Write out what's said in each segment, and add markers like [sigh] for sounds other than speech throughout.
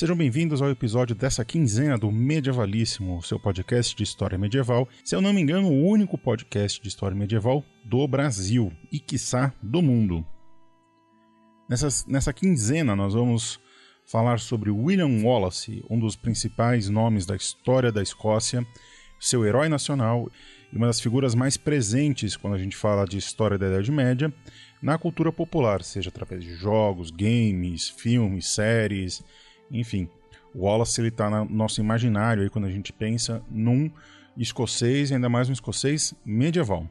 Sejam bem-vindos ao episódio dessa quinzena do Medievalíssimo, seu podcast de história medieval. Se eu não me engano, o único podcast de história medieval do Brasil e, quiçá, do mundo. Nessa, nessa quinzena, nós vamos falar sobre William Wallace, um dos principais nomes da história da Escócia, seu herói nacional e uma das figuras mais presentes quando a gente fala de história da Idade Média na cultura popular, seja através de jogos, games, filmes, séries enfim, o Wallace ele está no nosso imaginário aí quando a gente pensa num escocês, ainda mais um escocês medieval.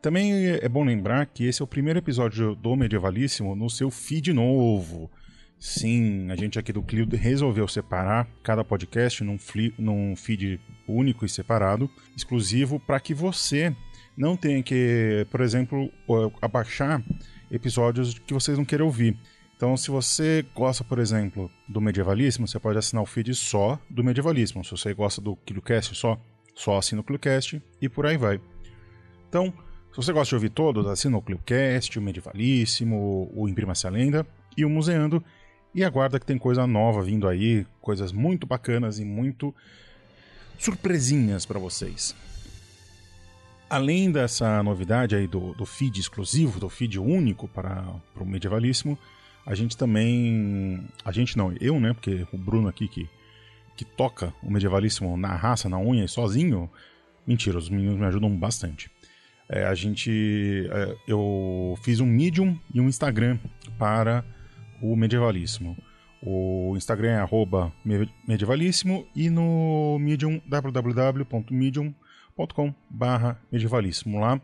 Também é bom lembrar que esse é o primeiro episódio do Medievalíssimo no seu feed novo. Sim, a gente aqui do Clio resolveu separar cada podcast num, num feed único e separado, exclusivo, para que você não tenha que, por exemplo, abaixar episódios que vocês não queiram ouvir. Então, se você gosta, por exemplo, do medievalismo, você pode assinar o feed só do medievalismo. Se você gosta do KilloCast só, só assina o KilloCast e por aí vai. Então, se você gosta de ouvir todos, assina o KilloCast, o Medievalíssimo, o Imprima-se a Lenda e o Museando. E aguarda que tem coisa nova vindo aí, coisas muito bacanas e muito surpresinhas para vocês. Além dessa novidade aí do, do feed exclusivo, do feed único para, para o Medievalíssimo, a gente também. A gente não, eu, né? Porque o Bruno aqui que, que toca o medievalíssimo na raça, na unha e sozinho. Mentira, os meninos me ajudam bastante. É, a gente. É, eu fiz um Medium e um Instagram para o medievalíssimo. O Instagram é medievalíssimo e no Medium www.medium.com medievalíssimo. Lá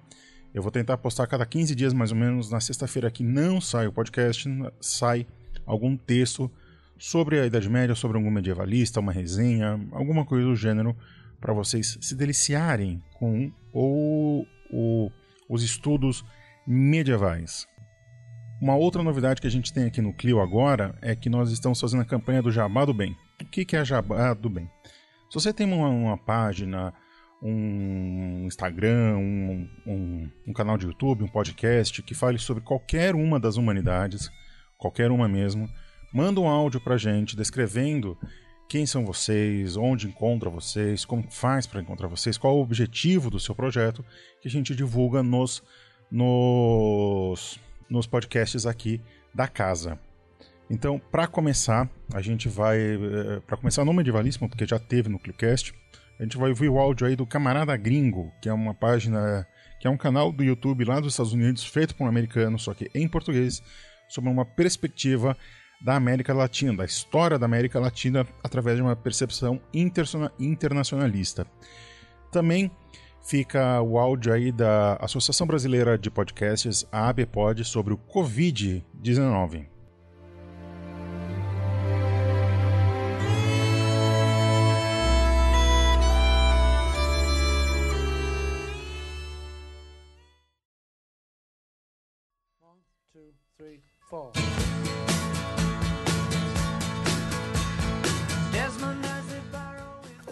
eu vou tentar postar cada 15 dias, mais ou menos. Na sexta-feira que não sai o podcast, sai algum texto sobre a Idade Média, sobre algum medievalista, uma resenha, alguma coisa do gênero, para vocês se deliciarem com ou, ou, os estudos medievais. Uma outra novidade que a gente tem aqui no Clio agora é que nós estamos fazendo a campanha do Jabá do Bem. O que é Jabá do Bem? Se você tem uma, uma página um Instagram, um, um, um, canal de YouTube, um podcast que fale sobre qualquer uma das humanidades, qualquer uma mesmo, manda um áudio pra gente descrevendo quem são vocês, onde encontra vocês, como faz para encontrar vocês, qual o objetivo do seu projeto, que a gente divulga nos, nos, nos podcasts aqui da casa. Então, para começar, a gente vai. Eh, para começar no Medievalíssimo, porque já teve no Clipcast, a gente vai ouvir o áudio aí do Camarada Gringo, que é uma página, que é um canal do YouTube lá dos Estados Unidos, feito por um americano, só que em português, sobre uma perspectiva da América Latina, da história da América Latina, através de uma percepção internacionalista. Também fica o áudio aí da Associação Brasileira de Podcasts, a ABPOD, sobre o Covid-19.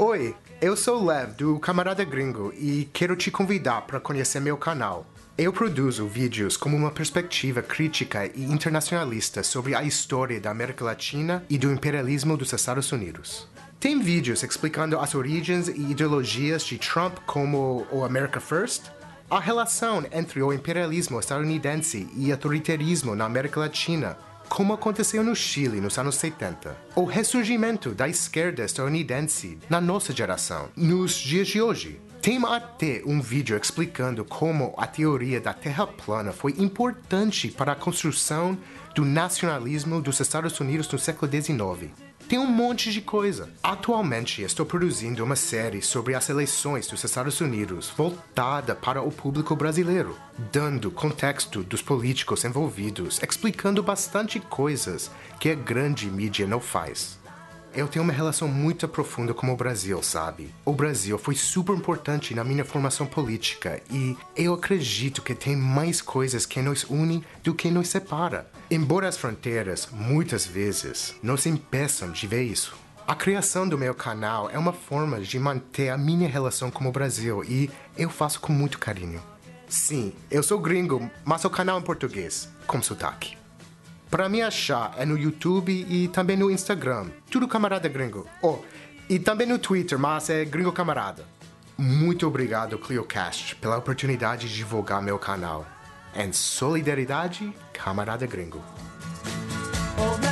Oi, eu sou Lev do Camarada Gringo e quero te convidar para conhecer meu canal. Eu produzo vídeos com uma perspectiva crítica e internacionalista sobre a história da América Latina e do imperialismo dos Estados Unidos. Tem vídeos explicando as origens e ideologias de Trump como o America First, a relação entre o imperialismo estadunidense e autoritarismo na América Latina como aconteceu no Chile nos anos 70. O ressurgimento da esquerda estadunidense na nossa geração, nos dias de hoje. Tem até um vídeo explicando como a teoria da Terra plana foi importante para a construção do nacionalismo dos Estados Unidos no século XIX. Tem um monte de coisa. Atualmente estou produzindo uma série sobre as eleições dos Estados Unidos voltada para o público brasileiro, dando contexto dos políticos envolvidos, explicando bastante coisas que a grande mídia não faz. Eu tenho uma relação muito profunda com o Brasil, sabe? O Brasil foi super importante na minha formação política e eu acredito que tem mais coisas que nos unem do que nos separa. Embora as fronteiras, muitas vezes, nos impeçam de ver isso. A criação do meu canal é uma forma de manter a minha relação com o Brasil e eu faço com muito carinho. Sim, eu sou gringo, mas o canal é em português, com sotaque. Para me achar é no YouTube e também no Instagram. Tudo Camarada Gringo. Oh, e também no Twitter, mas é Gringo Camarada. Muito obrigado, ClioCast, pela oportunidade de divulgar meu canal. Em solidariedade, Camarada Gringo. Oh,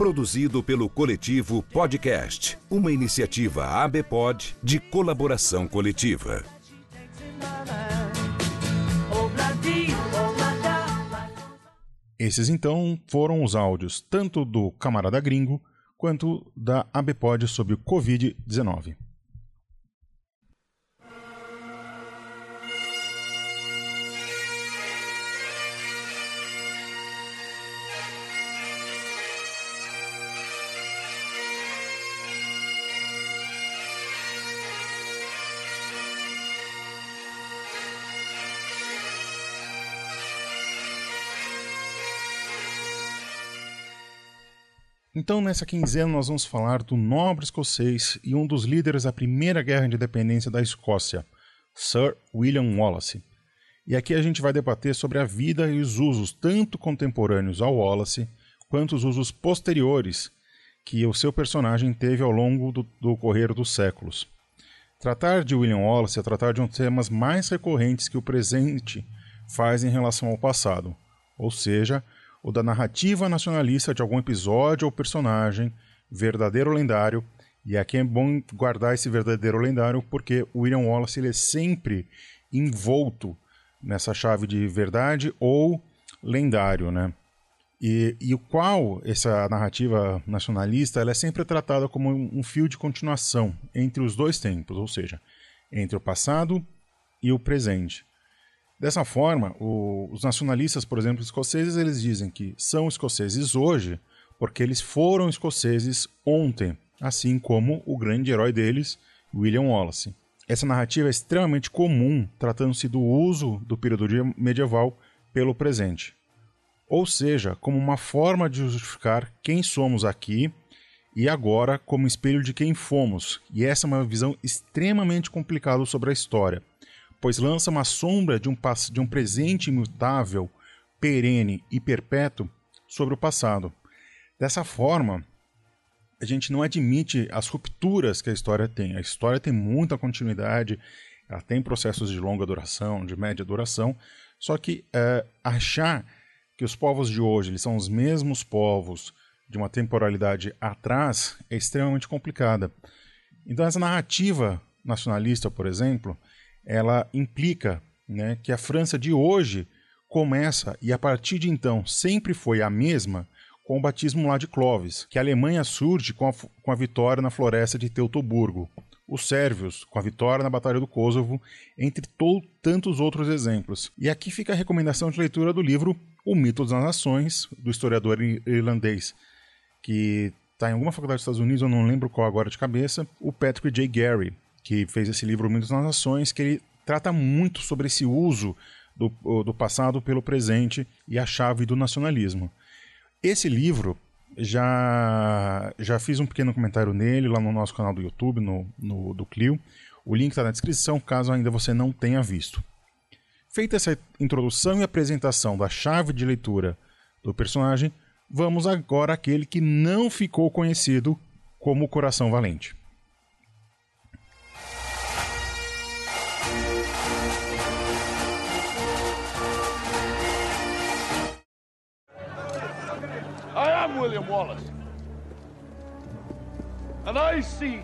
Produzido pelo coletivo Podcast, uma iniciativa ABPOD de colaboração coletiva. Esses então foram os áudios tanto do camarada gringo quanto da ABPOD sobre o Covid-19. Então, nessa quinzena, nós vamos falar do nobre escocês e um dos líderes da primeira guerra de independência da Escócia, Sir William Wallace. E aqui a gente vai debater sobre a vida e os usos tanto contemporâneos ao Wallace quanto os usos posteriores que o seu personagem teve ao longo do, do correr dos séculos. Tratar de William Wallace é tratar de um dos temas mais recorrentes que o presente faz em relação ao passado, ou seja, ou da narrativa nacionalista de algum episódio ou personagem, verdadeiro ou lendário. E aqui é bom guardar esse verdadeiro ou lendário porque o William Wallace ele é sempre envolto nessa chave de verdade ou lendário, né? E, e o qual essa narrativa nacionalista ela é sempre tratada como um fio de continuação entre os dois tempos, ou seja, entre o passado e o presente. Dessa forma, o, os nacionalistas, por exemplo, escoceses, eles dizem que são escoceses hoje porque eles foram escoceses ontem, assim como o grande herói deles, William Wallace. Essa narrativa é extremamente comum, tratando-se do uso do período medieval pelo presente. Ou seja, como uma forma de justificar quem somos aqui e agora como espelho de quem fomos. E essa é uma visão extremamente complicada sobre a história pois lança uma sombra de um, de um presente imutável, perene e perpétuo sobre o passado. Dessa forma, a gente não admite as rupturas que a história tem. A história tem muita continuidade, ela tem processos de longa duração, de média duração, só que é, achar que os povos de hoje eles são os mesmos povos de uma temporalidade atrás é extremamente complicada. Então essa narrativa nacionalista, por exemplo, ela implica né, que a França de hoje começa e a partir de então sempre foi a mesma com o batismo lá de Clovis, que a Alemanha surge com a, com a vitória na floresta de Teutoburgo, os sérvios com a vitória na Batalha do Kosovo, entre tantos outros exemplos. E aqui fica a recomendação de leitura do livro O Mito das Nações, do historiador irlandês, que está em alguma faculdade dos Estados Unidos, eu não lembro qual agora de cabeça, o Patrick J. Gary, que fez esse livro Muitas Nações, que ele trata muito sobre esse uso do, do passado pelo presente e a chave do nacionalismo. Esse livro já já fiz um pequeno comentário nele lá no nosso canal do YouTube, no, no do Clio. O link está na descrição, caso ainda você não tenha visto. Feita essa introdução e apresentação da chave de leitura do personagem, vamos agora àquele que não ficou conhecido como Coração Valente. William Wallace. And I see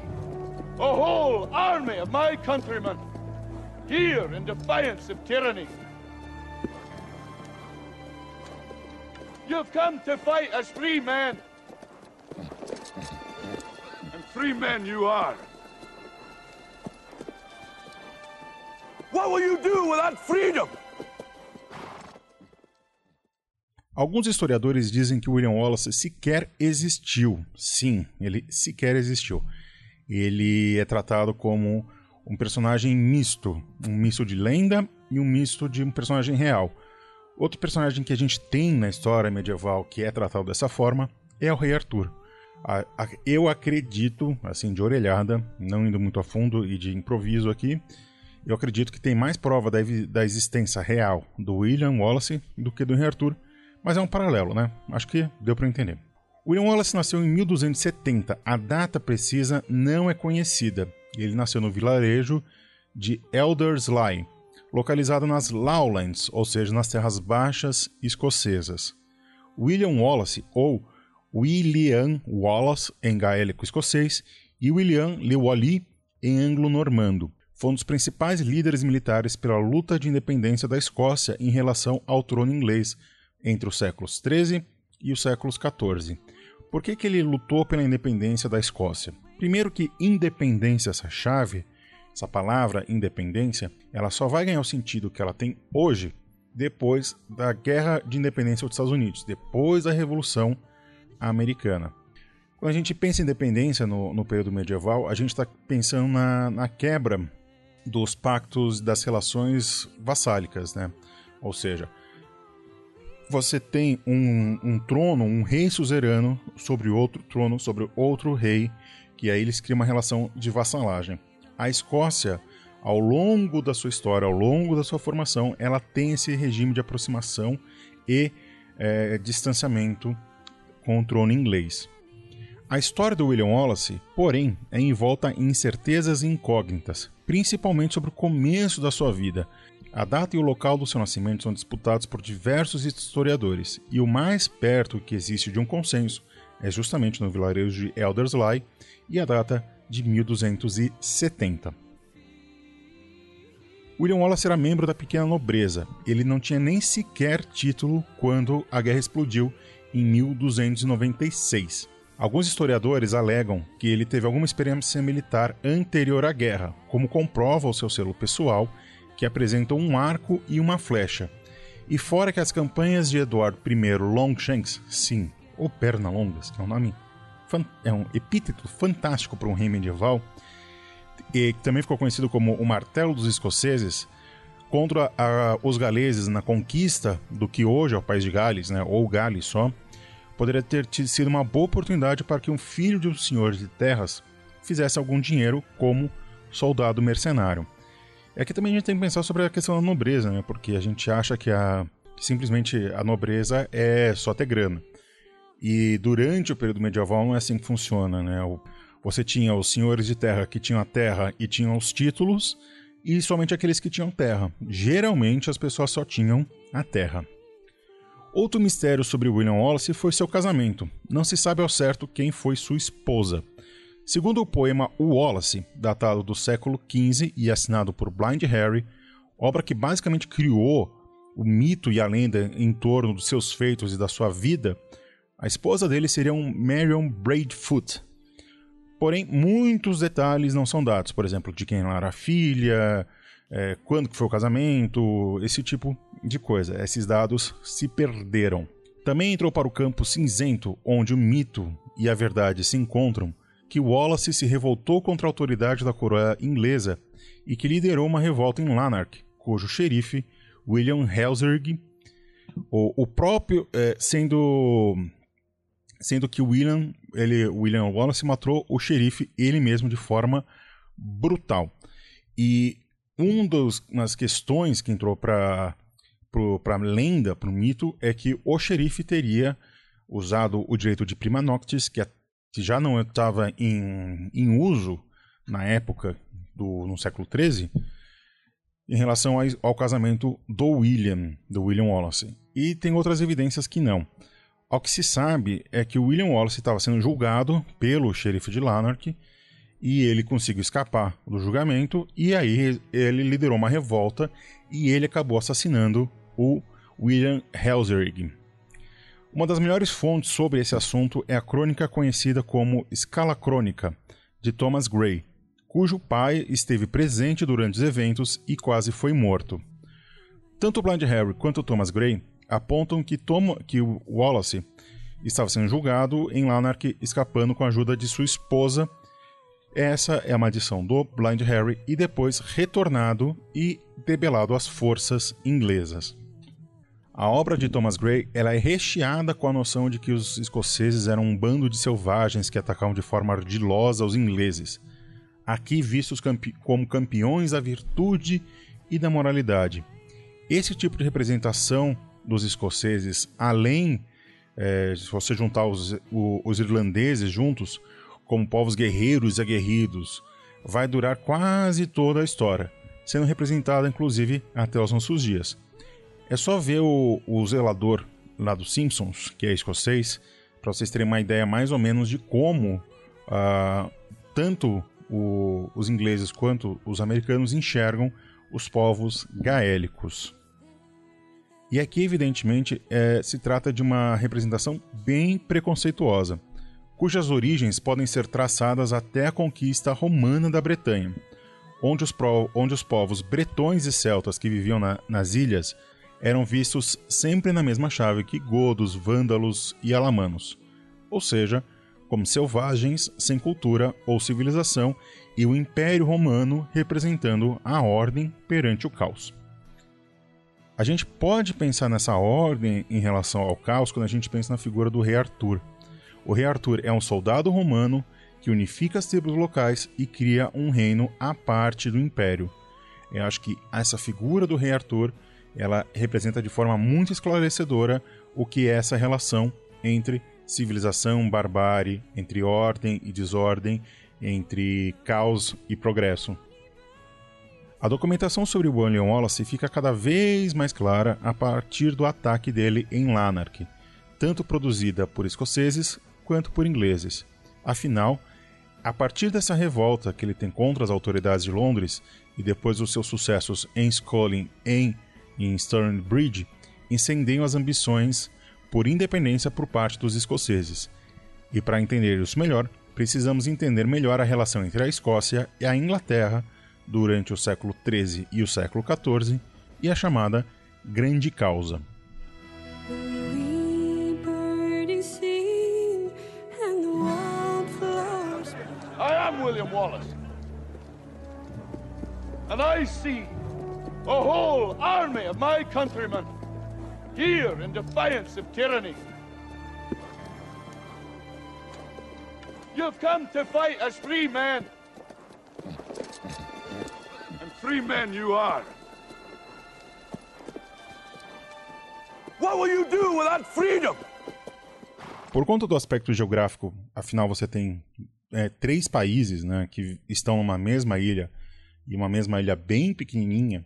a whole army of my countrymen here in defiance of tyranny. You've come to fight as free men. And free men you are. What will you do without freedom? Alguns historiadores dizem que William Wallace sequer existiu. Sim, ele sequer existiu. Ele é tratado como um personagem misto, um misto de lenda e um misto de um personagem real. Outro personagem que a gente tem na história medieval que é tratado dessa forma é o Rei Arthur. Eu acredito, assim, de orelhada, não indo muito a fundo e de improviso aqui, eu acredito que tem mais prova da, existência real do William Wallace do que do Rei Arthur, mas é um paralelo, né? Acho que deu para entender. William Wallace nasceu em 1270. A data precisa não é conhecida. Ele nasceu no vilarejo de Elderslie, localizado nas Lowlands, ou seja, nas terras baixas escocesas. William Wallace, ou William Wallace em gaélico escocês, e William Le Wally em anglo-normando, foi um dos principais líderes militares pela luta de independência da Escócia em relação ao trono inglês entre os séculos XIII e os séculos XIV. Por que, que ele lutou pela independência da Escócia? Primeiro que independência, essa chave, essa palavra independência, ela só vai ganhar o sentido que ela tem hoje depois da Guerra de Independência dos Estados Unidos, depois da Revolução Americana. Quando a gente pensa em independência no, no período medieval, a gente está pensando na, na quebra dos pactos das relações vassálicas, né? Ou seja, você tem um, um, trono, um rei suzerano sobre outro trono, sobre outro rei, que aí eles criam uma relação de vassalagem. A Escócia, ao longo da sua história, ao longo da sua formação, ela tem esse regime de aproximação e é, distanciamento com o trono inglês. A história do William Wallace, porém, é envolta em incertezas e incógnitas, principalmente sobre o começo da sua vida, a data e o local do seu nascimento são disputados por diversos historiadores, e o mais perto que existe de um consenso é justamente no vilarejo de Elderslie e a data de 1270. William Wallace era membro da pequena nobreza. Ele não tinha nem sequer título quando a guerra explodiu em 1296. Alguns historiadores alegam que ele teve alguma experiência militar anterior à guerra, como comprova o seu selo pessoal que apresentam um arco e uma flecha. E fora que as campanhas de Eduardo I Longshanks, sim, ou Pernalongas, que é um nome é um epíteto fantástico para um rei medieval, e que também ficou conhecido como o Martelo dos Escoceses, contra a, os galeses na conquista do que hoje é o país de Gales, né, ou Gales só, poderia ter sido uma boa oportunidade para que um filho de um senhor de terras fizesse algum dinheiro como soldado mercenário. É que também a gente tem que pensar sobre a questão da nobreza, né? Porque a gente acha que, a, simplesmente a nobreza é só ter grana. E durante o período medieval não é assim que funciona, né? Você tinha os senhores de terra que tinham a terra e tinham os títulos, e somente aqueles que tinham terra. Geralmente as pessoas só tinham a terra. Outro mistério sobre William Wallace foi seu casamento. Não se sabe ao certo quem foi sua esposa. Segundo o poema Wallace, datado do século XV e assinado por Blind Harry, obra que basicamente criou o mito e a lenda em torno dos seus feitos e da sua vida, a esposa dele seria um Marion Braidfoot. Porém, muitos detalhes não são dados, por exemplo, de quem era a filha, é, quando que foi o casamento, esse tipo de coisa. Esses dados se perderam. Também entrou para o campo cinzento, onde o mito e a verdade se encontram, que Wallace se revoltou contra a autoridade da coroa inglesa e que liderou uma revolta em Lanark, cujo xerife, William Helzerg, o, o próprio, é, sendo sendo que William, ele, William Wallace matou o xerife ele mesmo de forma brutal. E uma das questões que entrou para a lenda, para o mito, é que o xerife teria usado o direito de prima noctis, que é que já não estava em, em uso na época do no século XIII, em relação ao casamento do William, do William Wallace. E tem outras evidências que não. Ao que se sabe é que o William Wallace estava sendo julgado pelo xerife de Lanark e ele conseguiu escapar do julgamento e aí ele liderou uma revolta e ele acabou assassinando o William Helserig. Uma das melhores fontes sobre esse assunto é a crônica conhecida como Escala Crônica, de Thomas Gray, cujo pai esteve presente durante os eventos e quase foi morto. Tanto Blind Harry quanto Thomas Gray apontam que, Tom, que Wallace estava sendo julgado em Lanark escapando com a ajuda de sua esposa. Essa é a maldição do Blind Harry e depois retornado e debelado às forças inglesas. A obra de Thomas Gray ela é recheada com a noção de que os escoceses eram um bando de selvagens que atacavam de forma ardilosa os ingleses aqui vistos campe como campeões da virtude e da moralidade. Esse tipo de representação dos escoceses, além, é, se você juntar os, o, os irlandeses juntos, como povos guerreiros e aguerridos, vai durar quase toda a história, sendo representada inclusive até os nossos dias. É só ver o, o zelador lá dos Simpsons, que é escocês, para vocês terem uma ideia mais ou menos de como uh, tanto o, os ingleses quanto os americanos enxergam os povos gaélicos. E aqui, evidentemente, é, se trata de uma representação bem preconceituosa, cujas origens podem ser traçadas até a conquista romana da Bretanha, onde os, pro, onde os povos bretões e celtas que viviam na, nas ilhas eram vistos sempre na mesma chave que godos, vândalos e alamanos, ou seja, como selvagens sem cultura ou civilização, e o Império Romano representando a ordem perante o caos. A gente pode pensar nessa ordem em relação ao caos quando a gente pensa na figura do rei Arthur. O rei Arthur é um soldado romano que unifica as tribos locais e cria um reino à parte do império. Eu acho que essa figura do rei Arthur ela representa de forma muito esclarecedora o que é essa relação entre civilização, barbárie, entre ordem e desordem, entre caos e progresso. A documentação sobre William Wallace fica cada vez mais clara a partir do ataque dele em Lanark, tanto produzida por escoceses quanto por ingleses. Afinal, a partir dessa revolta que ele tem contra as autoridades de Londres e depois dos seus sucessos em Scully e em Stonebridge, incendeiam as ambições por independência por parte dos escoceses. E para entender isso melhor, precisamos entender melhor a relação entre a Escócia e a Inglaterra durante o século XIII e o século XIV e a chamada Grande Causa. I am William Wallace. And I see a whole army of my countrymen here in defiance of tyranny. You've come to fight as free men. And free men you are. What will you do without freedom? Por conta do aspecto geográfico, afinal você tem é, três países né, que estão numa mesma ilha e uma mesma ilha bem pequenininha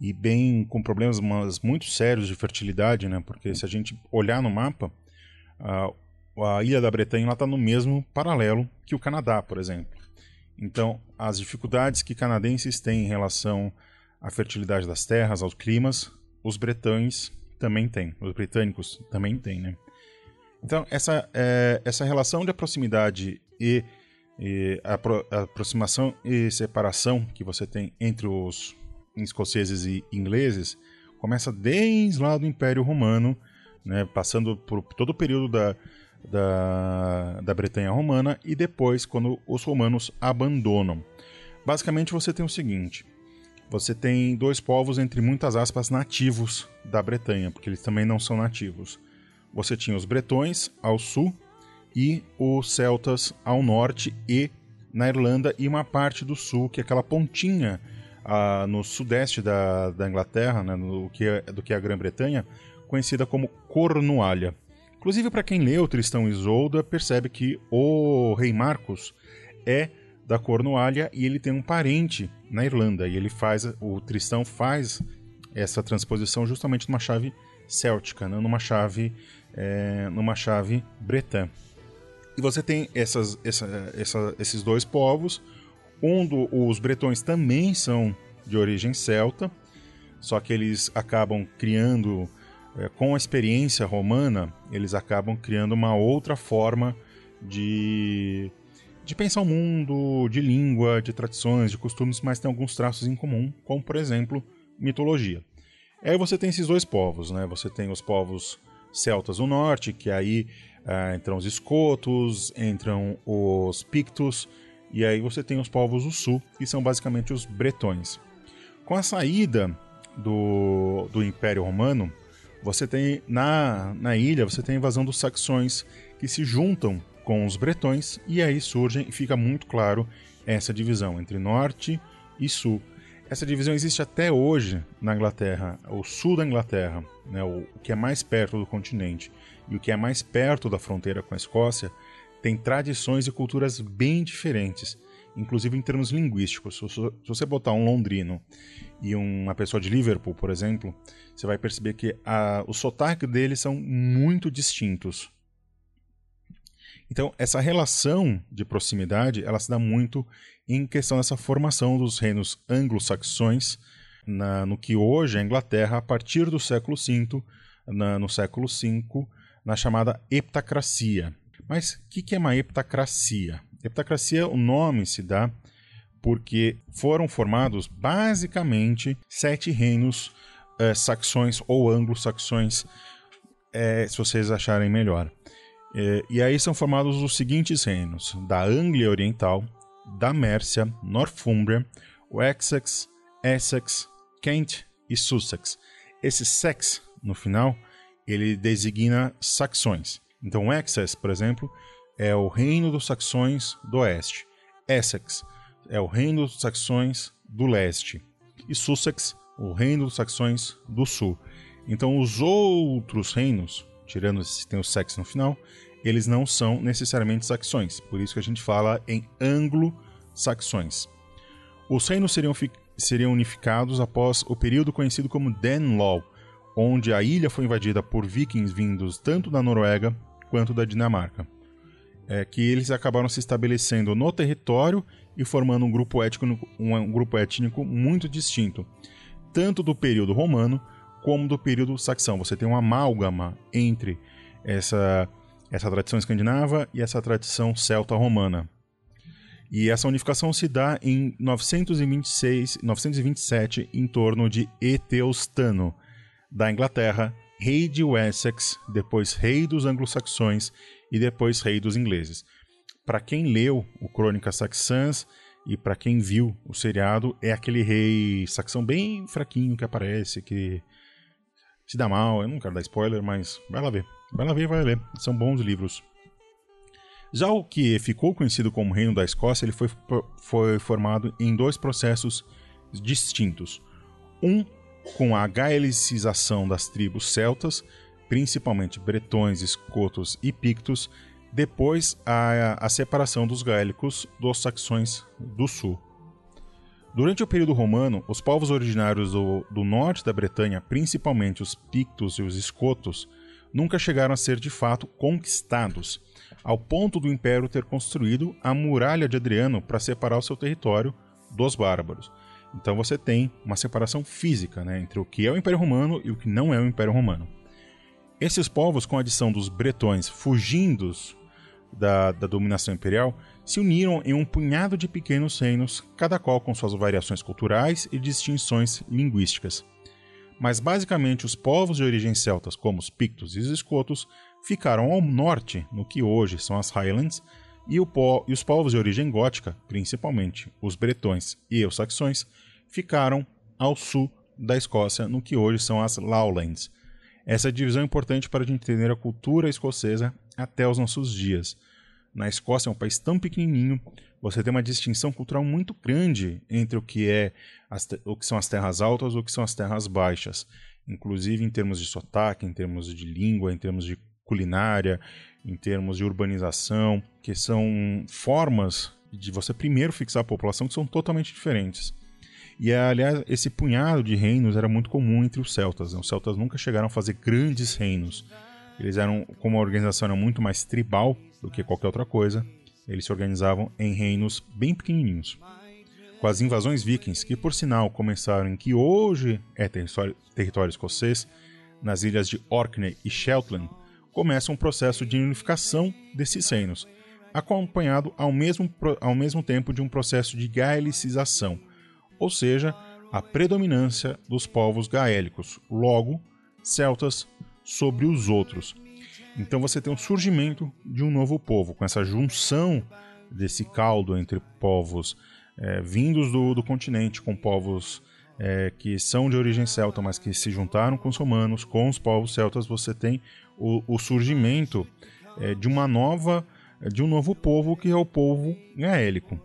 e bem com problemas muito sérios de fertilidade, né? Porque se a gente olhar no mapa, a, a ilha da Bretanha está no mesmo paralelo que o Canadá, por exemplo. Então, as dificuldades que canadenses têm em relação à fertilidade das terras, aos climas, os bretães também têm, os britânicos também têm, né? Então, essa, é, essa relação de proximidade e, e a, a aproximação e separação que você tem entre os escoceses e ingleses começa desde lá do Império Romano, né, passando por todo o período da, da, da Bretanha Romana e depois quando os romanos abandonam. Basicamente você tem o seguinte: você tem dois povos, entre muitas aspas, nativos da Bretanha, porque eles também não são nativos. Você tinha os bretões ao sul e os celtas ao norte e na Irlanda e uma parte do sul, que é aquela pontinha no sudeste da, da Inglaterra, né, no, que é, do que é a Grã-Bretanha, conhecida como Cornualha. Inclusive, para quem o Tristão e Isolda, percebe que o rei Marcos é da Cornualha e ele tem um parente na Irlanda e ele faz o Tristão faz essa transposição justamente numa chave céltica, não numa chave é, numa chave bretã. E você tem essas, essa, essa, esses dois povos. Um do, os bretões também são de origem celta, só que eles acabam criando, é, com a experiência romana, eles acabam criando uma outra forma de, de pensar o mundo, de língua, de tradições, de costumes, mas tem alguns traços em comum, como por exemplo mitologia. Aí você tem esses dois povos, né? Você tem os povos celtas do norte, que aí uh, entram os escotos, entram os pictos, e aí você tem os povos do sul, que são basicamente os bretões. Com a saída do, do Império Romano, você tem na, na ilha você tem a invasão dos saxões que se juntam com os bretões e aí surge e fica muito claro essa divisão entre norte e sul. Essa divisão existe até hoje na Inglaterra, o sul da Inglaterra, né, o, o que é mais perto do continente e o que é mais perto da fronteira com a Escócia, tem tradições e culturas bem diferentes, inclusive em termos linguísticos. Se você botar um londrino e uma pessoa de Liverpool, por exemplo, você vai perceber que a, o sotaque deles são muito distintos. Então, essa relação de proximidade, ela se dá muito em questão dessa formação dos reinos anglo-saxões, no que hoje é a Inglaterra, a partir do século V, na, no século V, na chamada heptacracia. Mas o que, que é uma heptacracia? Heptacracia, o nome se dá porque foram formados basicamente sete reinos eh, saxões ou anglo-saxões, eh, se vocês acharem melhor. Eh, e aí são formados os seguintes reinos: da Anglia Oriental, da Mércia, Northumbria, Wessex, Essex, Kent e Sussex. Esse sex, no final, ele designa saxões. Então, Essex, por exemplo, é o reino dos saxões do oeste. Essex é o reino dos saxões do leste. E Sussex, o reino dos saxões do sul. Então, os outros reinos, tirando se tem o sex no final, eles não são necessariamente saxões. Por isso que a gente fala em anglo-saxões. Os reinos seriam, seriam unificados após o período conhecido como Danelaw, onde a ilha foi invadida por vikings vindos tanto da Noruega quanto da Dinamarca. É que eles acabaram se estabelecendo no território e formando um grupo étnico, um grupo étnico muito distinto, tanto do período romano como do período saxão. Você tem uma amálgama entre essa, essa tradição escandinava e essa tradição celta-romana. E essa unificação se dá em 926, 927, em torno de Eteostano, da Inglaterra, rei de Wessex, depois rei dos anglo-saxões e depois rei dos ingleses. Para quem leu o Crônicas Saxãs e para quem viu o seriado, é aquele rei saxão bem fraquinho que aparece, que se dá mal. Eu não quero dar spoiler, mas vai lá ver. Vai lá ver, vai ler. São bons livros. Já o que ficou conhecido como Reino da Escócia, ele foi, foi formado em dois processos distintos. Um com a gaelicização das tribos celtas, principalmente bretões, escotos e pictos, depois a, a separação dos gaélicos dos saxões do sul. Durante o período romano, os povos originários do, do norte da Bretanha, principalmente os pictos e os escotos, nunca chegaram a ser de fato conquistados, ao ponto do império ter construído a muralha de Adriano para separar o seu território dos bárbaros. Então você tem uma separação física né, entre o que é o Império Romano e o que não é o Império Romano. Esses povos, com a adição dos bretões fugindo da, da dominação imperial, se uniram em um punhado de pequenos reinos, cada qual com suas variações culturais e distinções linguísticas mas basicamente os povos de origem celtas, como os pictos e os escotos, ficaram ao norte, no que hoje são as Highlands, e, po e os povos de origem gótica, principalmente os bretões e os saxões, ficaram ao sul da Escócia, no que hoje são as Lowlands. Essa divisão é importante para a gente entender a cultura escocesa até os nossos dias. Na Escócia é um país tão pequenininho, você tem uma distinção cultural muito grande entre o que é as, o que são as terras altas e o que são as terras baixas, inclusive em termos de sotaque, em termos de língua, em termos de culinária, em termos de urbanização, que são formas de você primeiro fixar a população que são totalmente diferentes. E, aliás, esse punhado de reinos era muito comum entre os celtas. Né? Os celtas nunca chegaram a fazer grandes reinos. Eles eram, como a organização era muito mais tribal do que qualquer outra coisa, eles se organizavam em reinos bem pequenininhos. Com as invasões vikings, que por sinal começaram em que hoje é território, território escocês, nas ilhas de Orkney e Shetland, começa um processo de unificação desses reinos, acompanhado ao mesmo, ao mesmo tempo de um processo de gaelicização, ou seja, a predominância dos povos gaélicos, logo, celtas sobre os outros. Então você tem o surgimento de um novo povo, com essa junção desse caldo entre povos é, vindos do, do, continente com povos é, que são de origem celta, mas que se juntaram com os romanos, com os povos celtas, você tem o, o surgimento é, de uma nova, de um novo povo que é o povo gaélico.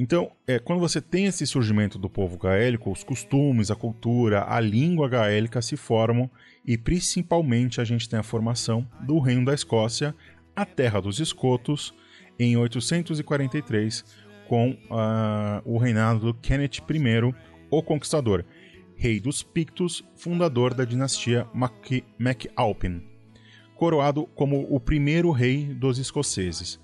Então, é, quando você tem esse surgimento do povo gaélico, os costumes, a cultura, a língua gaélica se formam e principalmente a gente tem a formação do Reino da Escócia, a Terra dos Escotos, em 843, com uh, o reinado do Kenneth I, o Conquistador, rei dos Pictos, fundador da dinastia MacAlpin, coroado como o primeiro rei dos escoceses.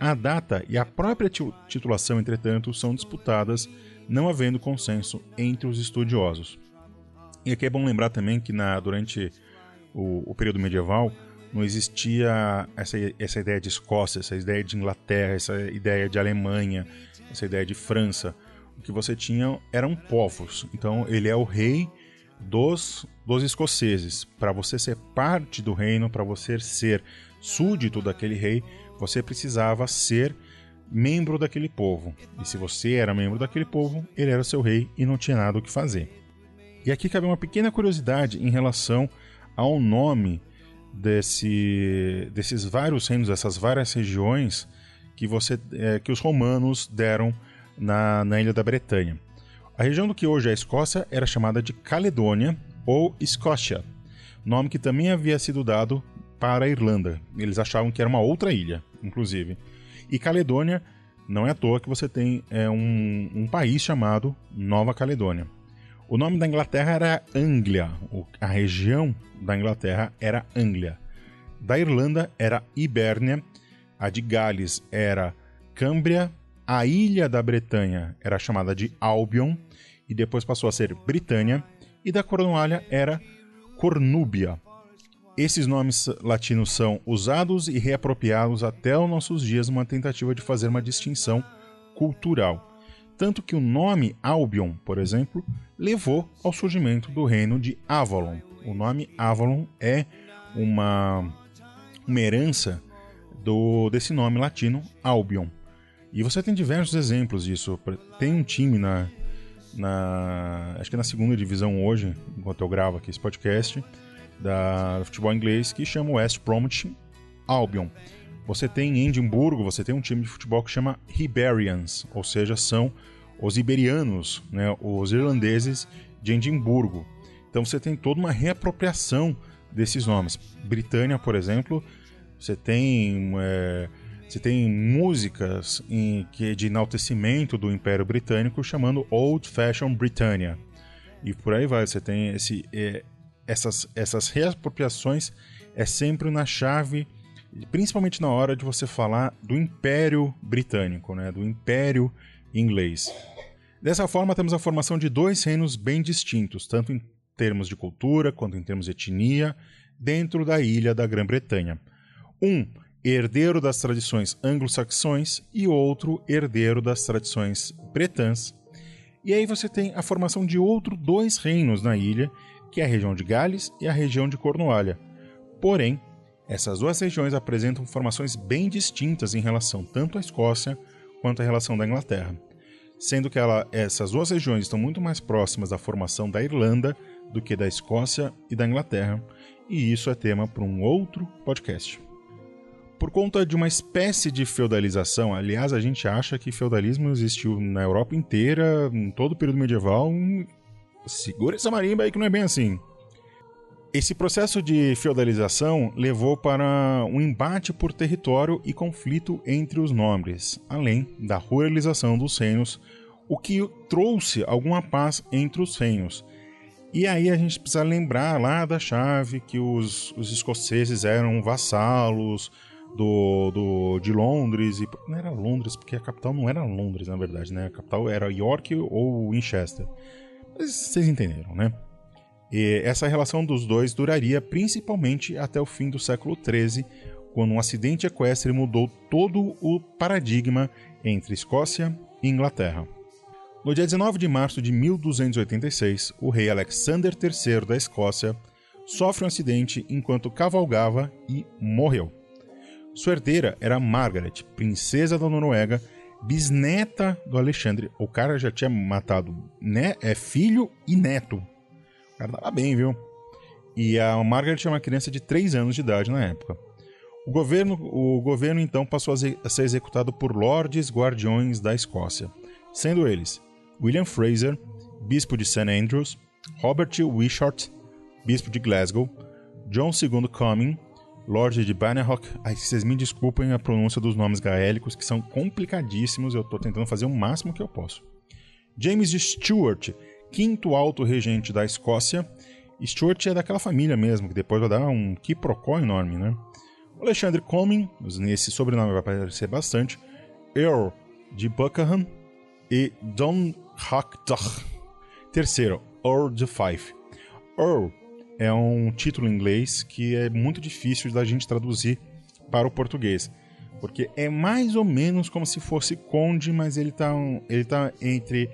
A data e a própria titulação, entretanto, são disputadas, não havendo consenso entre os estudiosos. E aqui é bom lembrar também que na, durante o, o período medieval não existia essa, essa ideia de Escócia, essa ideia de Inglaterra, essa ideia de Alemanha, essa ideia de França. O que você tinha eram povos. Então ele é o rei dos, dos escoceses. Para você ser parte do reino, para você ser súdito daquele rei, você precisava ser membro daquele povo. E se você era membro daquele povo, ele era seu rei e não tinha nada o que fazer. E aqui cabe uma pequena curiosidade em relação ao nome desse, desses vários reinos, dessas várias regiões que, você, é, que os romanos deram na, na ilha da Bretanha. A região do que hoje é a Escócia era chamada de Caledônia ou Escócia, nome que também havia sido dado para a Irlanda. Eles achavam que era uma outra ilha inclusive. E Caledônia, não é à toa que você tem é, um, um país chamado Nova Caledônia. O nome da Inglaterra era Anglia, a região da Inglaterra era Anglia. Da Irlanda era Ibérnia, a de Gales era Câmbria, a ilha da Bretanha era chamada de Albion e depois passou a ser Britânia, e da Cornualha era Cornúbia, esses nomes latinos são usados e reapropriados até os nossos dias numa tentativa de fazer uma distinção cultural. Tanto que o nome Albion, por exemplo, levou ao surgimento do reino de Avalon. O nome Avalon é uma, uma herança do, desse nome latino Albion. E você tem diversos exemplos disso. Tem um time na, na acho que é na segunda divisão hoje, enquanto eu gravo aqui esse podcast, da, futebol inglês que chama West Bromwich Albion. Você tem em Edimburgo, você tem um time de futebol que chama Iberians, ou seja, são os iberianos, né, os irlandeses de Edimburgo. Então você tem toda uma reapropriação desses nomes. Britânia, por exemplo, você tem é, você tem músicas em, que de enaltecimento do Império Britânico chamando Old Fashioned Britannia. E por aí vai, você tem esse, é, essas, essas reapropriações é sempre na chave, principalmente na hora de você falar do Império Britânico, né, do Império Inglês. Dessa forma, temos a formação de dois reinos bem distintos, tanto em termos de cultura quanto em termos de etnia, dentro da ilha da Grã-Bretanha. Um herdeiro das tradições anglo-saxões e outro herdeiro das tradições bretãs. E aí você tem a formação de outros dois reinos na ilha que é a região de Gales e a região de Cornualha. Porém, essas duas regiões apresentam formações bem distintas em relação tanto à Escócia quanto à relação da Inglaterra, sendo que ela, essas duas regiões estão muito mais próximas da formação da Irlanda do que da Escócia e da Inglaterra, e isso é tema para um outro podcast. Por conta de uma espécie de feudalização, aliás, a gente acha que feudalismo existiu na Europa inteira, em todo o período medieval, segura essa marimba aí que não é bem assim. Esse processo de feudalização levou para um embate por território e conflito entre os nobres, além da ruralização dos reinos, o que trouxe alguma paz entre os reinos. E aí a gente precisa lembrar lá da chave que os, os escoceses eram vassalos do, do, de Londres, e não era Londres, porque a capital não era Londres, na verdade, né? A capital era York ou Winchester. Vocês entenderam, né? E essa relação dos dois duraria principalmente até o fim do século XIII, quando um acidente equestre mudou todo o paradigma entre Escócia e Inglaterra. No dia 19 de março de 1286, o rei Alexander III da Escócia sofre um acidente enquanto cavalgava e morreu. Sua herdeira era Margaret, princesa da Noruega, bisneta do Alexandre. O cara já tinha matado né, é filho e neto cara tava bem, viu? E a Margaret é uma criança de 3 anos de idade na época. O governo, o governo então passou a ser executado por lordes guardiões da Escócia, sendo eles William Fraser, bispo de St Andrews, Robert Wishart, bispo de Glasgow, John II Comyn, Lorde de Bannerhock. Ai, vocês me desculpem a pronúncia dos nomes gaélicos, que são complicadíssimos, eu estou tentando fazer o máximo que eu posso. James Stewart, quinto alto regente da Escócia. Stuart é daquela família mesmo, que depois vai dar um quiprocó enorme, né? Alexandre Comyn, nesse sobrenome vai aparecer bastante, Earl de Buckingham e Don Hackdach. Terceiro, Earl de Fife. Earl é um título em inglês que é muito difícil da gente traduzir para o português, porque é mais ou menos como se fosse conde, mas ele está ele tá entre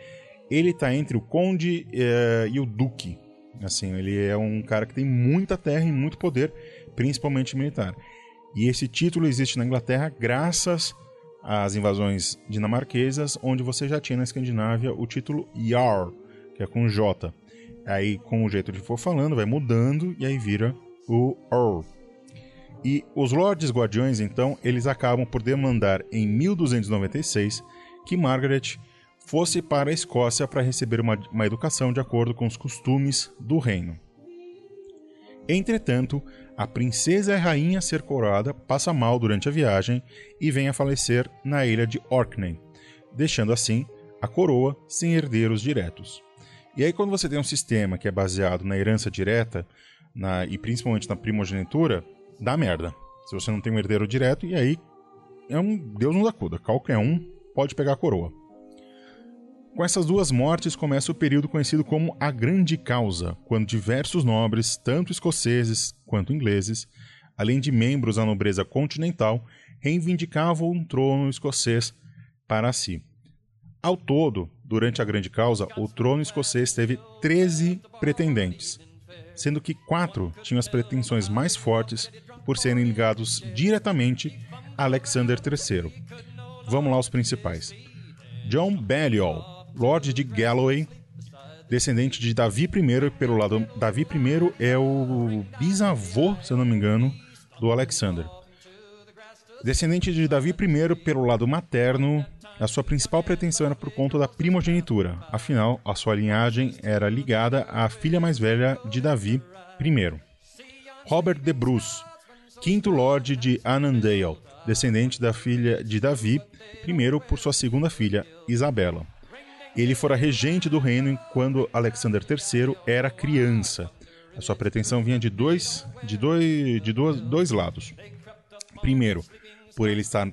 ele tá entre o conde é, e o duque. Assim, ele é um cara que tem muita terra e muito poder, principalmente militar. E esse título existe na Inglaterra graças às invasões dinamarquesas, onde você já tinha na Escandinávia o título Jarl, que é com J. Aí, com o jeito de for falando, vai mudando e aí vira o Earl. E os Lordes Guardiões, então, eles acabam por demandar em 1296 que Margaret fosse para a Escócia para receber uma, uma educação de acordo com os costumes do reino. Entretanto, a princesa e rainha a ser coroada passa mal durante a viagem e vem a falecer na ilha de Orkney, deixando assim a coroa sem herdeiros diretos. E aí, quando você tem um sistema que é baseado na herança direta na, e principalmente na primogenitura, dá merda. Se você não tem um herdeiro direto, e aí é um Deus nos acuda. Qualquer um pode pegar a coroa. Com essas duas mortes começa o período conhecido como a Grande Causa, quando diversos nobres, tanto escoceses quanto ingleses, além de membros da nobreza continental, reivindicavam um trono escocês para si. Ao todo, durante a Grande Causa, o trono escocês teve 13 pretendentes, sendo que quatro tinham as pretensões mais fortes por serem ligados diretamente a Alexander III. Vamos lá os principais. John Balliol, Lord de Galloway, descendente de Davi I pelo lado. Davi I é o bisavô, se eu não me engano, do Alexander. Descendente de Davi I pelo lado materno, a sua principal pretensão era por conta da primogenitura, afinal, a sua linhagem era ligada à filha mais velha de Davi I. Robert de Bruce, quinto Lord de Annandale, descendente da filha de Davi I por sua segunda filha, Isabela. Ele fora regente do reino quando Alexander III era criança. A sua pretensão vinha de dois, de dois, de dois, dois lados. Primeiro, por ele estar,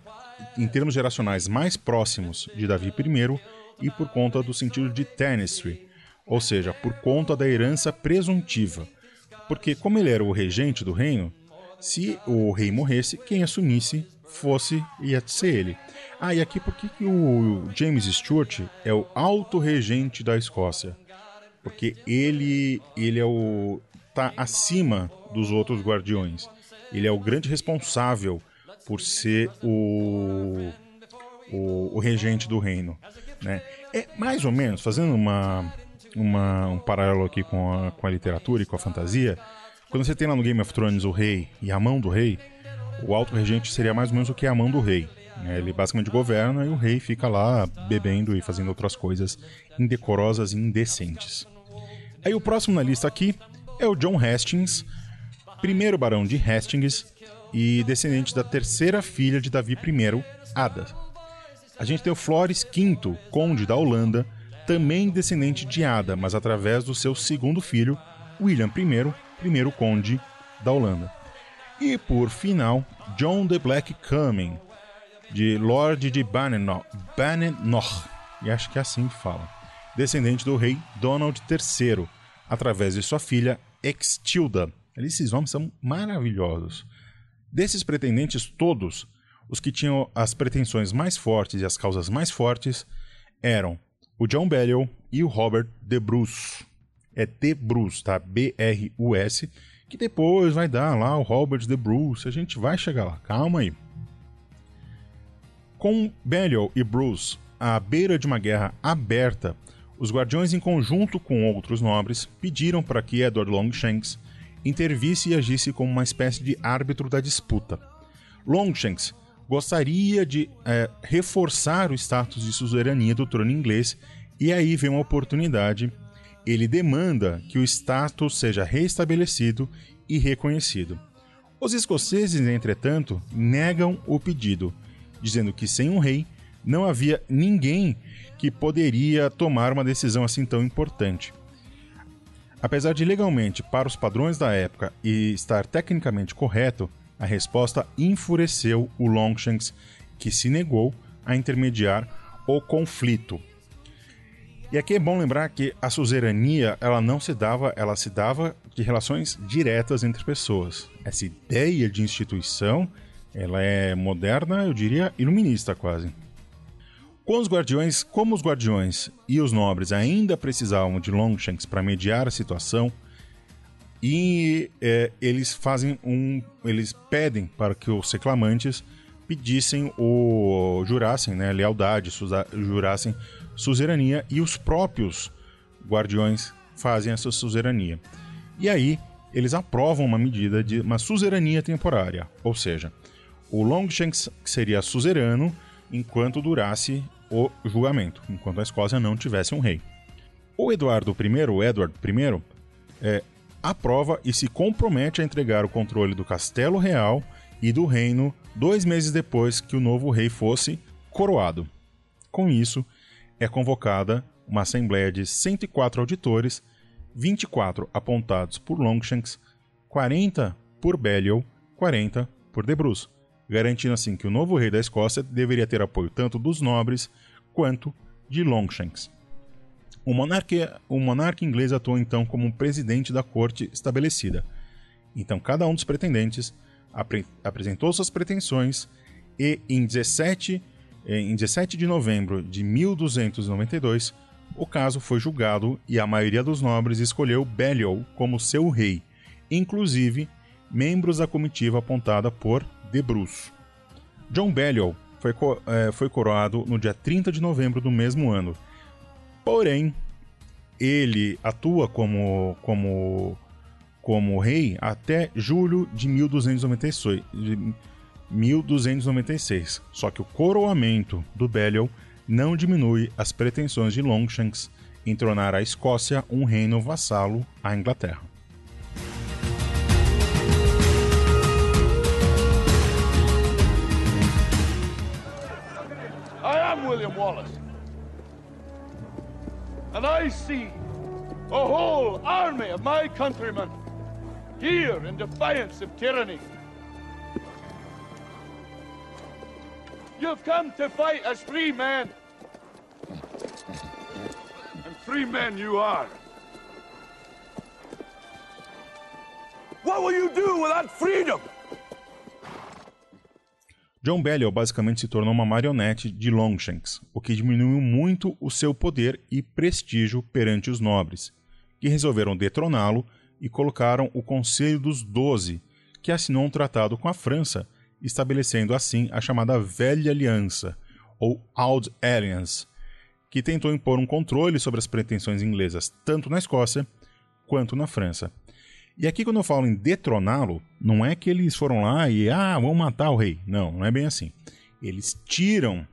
em termos geracionais, mais próximos de Davi I e por conta do sentido de tenestry, ou seja, por conta da herança presuntiva. Porque, como ele era o regente do reino, se o rei morresse, quem assumisse fosse ia ser ele. Ah, e aqui por que, que o James Stewart é o alto regente da Escócia? Porque ele ele é o tá acima dos outros guardiões. Ele é o grande responsável por ser o o, o regente do reino, né? É mais ou menos fazendo uma, uma um paralelo aqui com a, com a literatura e com a fantasia. Quando você tem lá no Game of Thrones o rei e a mão do rei, o alto regente seria mais ou menos o que é a mão do rei. É, ele basicamente governa e o rei fica lá bebendo e fazendo outras coisas indecorosas e indecentes. Aí o próximo na lista aqui é o John Hastings, primeiro barão de Hastings e descendente da terceira filha de Davi I, Ada. A gente tem o Flores V, conde da Holanda, também descendente de Ada, mas através do seu segundo filho, William I, primeiro conde da Holanda. E por final, John the Black Coming, de Lord de Bannock, e acho que é assim que fala, descendente do rei Donald III, através de sua filha Extilda. Esses nomes são maravilhosos. Desses pretendentes todos, os que tinham as pretensões mais fortes e as causas mais fortes eram o John Balliol e o Robert de Bruce. É de Bruce, tá? B-R-U-S, que depois vai dar lá o Robert de Bruce. A gente vai chegar lá, calma aí. Com Balliol e Bruce à beira de uma guerra aberta, os guardiões, em conjunto com outros nobres, pediram para que Edward Longshanks intervisse e agisse como uma espécie de árbitro da disputa. Longshanks gostaria de é, reforçar o status de suzerania do trono inglês e aí vem uma oportunidade. Ele demanda que o status seja restabelecido e reconhecido. Os escoceses, entretanto, negam o pedido dizendo que sem um rei não havia ninguém que poderia tomar uma decisão assim tão importante. Apesar de legalmente, para os padrões da época, e estar tecnicamente correto, a resposta enfureceu o Longshanks, que se negou a intermediar o conflito. E aqui é bom lembrar que a suzerania ela não se dava, ela se dava de relações diretas entre pessoas. Essa ideia de instituição ela é moderna, eu diria iluminista quase. Com os guardiões, como os guardiões e os nobres ainda precisavam de Longshanks para mediar a situação, e é, eles fazem um, eles pedem para que os reclamantes pedissem o jurassem, né, lealdade, jurassem suzerania e os próprios guardiões fazem essa suzerania. E aí eles aprovam uma medida de uma suzerania temporária, ou seja, o Longshanks seria suzerano enquanto durasse o julgamento, enquanto a Escócia não tivesse um rei. O Eduardo I, o Edward I, é, aprova e se compromete a entregar o controle do castelo real e do reino dois meses depois que o novo rei fosse coroado. Com isso, é convocada uma assembleia de 104 auditores, 24 apontados por Longshanks, 40 por Balliol, 40 por De Bruce garantindo assim que o novo rei da Escócia deveria ter apoio tanto dos nobres quanto de Longshanks. O monarca, o monarca inglês atuou então como um presidente da corte estabelecida. Então cada um dos pretendentes apre, apresentou suas pretensões e em 17, eh, em 17 de novembro de 1292 o caso foi julgado e a maioria dos nobres escolheu Balliol como seu rei, inclusive membros da comitiva apontada por de Bruce. John Balliol foi, é, foi coroado no dia 30 de novembro do mesmo ano. Porém, ele atua como, como, como rei até julho de 1296, de 1296. Só que o coroamento do Balliol não diminui as pretensões de Longshanks em tornar a Escócia um reino vassalo à Inglaterra. William Wallace. And I see a whole army of my countrymen here in defiance of tyranny. You've come to fight as free men. And free men you are. What will you do without freedom? John Balliol basicamente se tornou uma marionete de Longshanks, o que diminuiu muito o seu poder e prestígio perante os nobres, que resolveram detroná-lo e colocaram o Conselho dos Doze, que assinou um tratado com a França, estabelecendo assim a chamada Velha Aliança, ou Old Alliance, que tentou impor um controle sobre as pretensões inglesas tanto na Escócia quanto na França. E aqui, quando eu falo em detroná-lo, não é que eles foram lá e, ah, vamos matar o rei. Não, não é bem assim. Eles tiram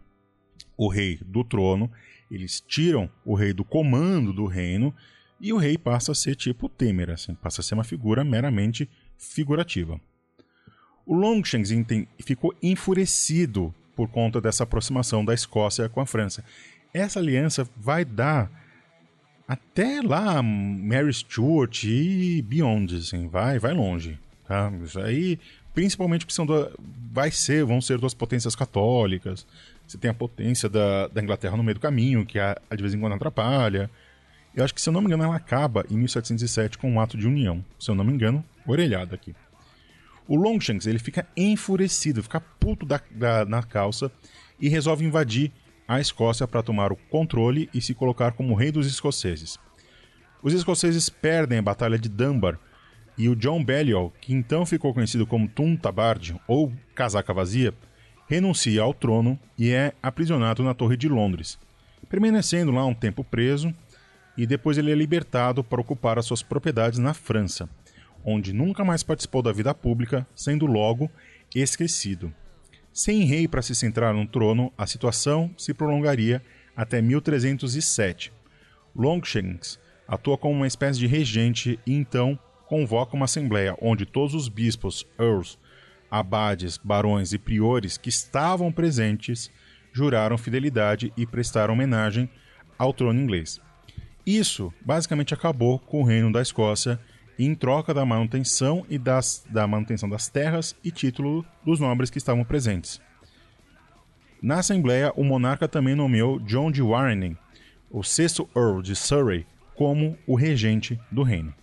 o rei do trono, eles tiram o rei do comando do reino, e o rei passa a ser tipo Temer, assim, passa a ser uma figura meramente figurativa. O Longshanks ficou enfurecido por conta dessa aproximação da Escócia com a França. Essa aliança vai dar até lá Mary Stuart e Beyond, assim, vai, vai longe. Tá? Isso aí, principalmente porque são do, vai ser, vão ser duas potências católicas. Você tem a potência da, da Inglaterra no meio do caminho, que a, a de vez em quando atrapalha. Eu acho que, se eu não me engano, ela acaba em 1707 com um ato de união. Se eu não me engano, orelhada aqui. O Longshanks ele fica enfurecido, fica puto da, da, na calça e resolve invadir a Escócia para tomar o controle e se colocar como rei dos escoceses. Os escoceses perdem a Batalha de Dunbar e o John Balliol, que então ficou conhecido como Tum Tabard ou Casaca Vazia, renuncia ao trono e é aprisionado na Torre de Londres, permanecendo lá um tempo preso e depois ele é libertado para ocupar as suas propriedades na França, onde nunca mais participou da vida pública, sendo logo esquecido. Sem rei para se centrar no trono, a situação se prolongaria até 1307. Longshanks atua como uma espécie de regente e então convoca uma assembleia onde todos os bispos, earls, abades, barões e priores que estavam presentes juraram fidelidade e prestaram homenagem ao trono inglês. Isso basicamente acabou com o reino da Escócia em troca da manutenção e das, da manutenção das terras e título dos nobres que estavam presentes. Na Assembleia, o monarca também nomeou John de Warren, o sexto Earl de Surrey, como o regente do reino.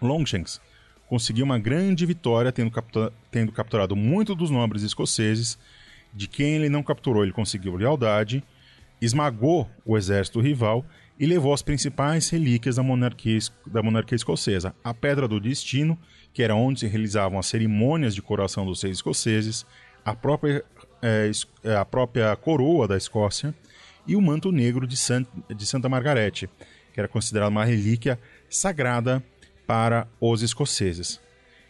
Longshanks conseguiu uma grande vitória, tendo, captura, tendo capturado muitos dos nobres escoceses, de quem ele não capturou, ele conseguiu lealdade, esmagou o exército rival e levou as principais relíquias da monarquia, da monarquia escocesa: a Pedra do Destino, que era onde se realizavam as cerimônias de coroação dos reis escoceses, a própria, é, a própria coroa da Escócia e o manto negro de, Sant, de Santa Margarete, que era considerado uma relíquia sagrada para os escoceses.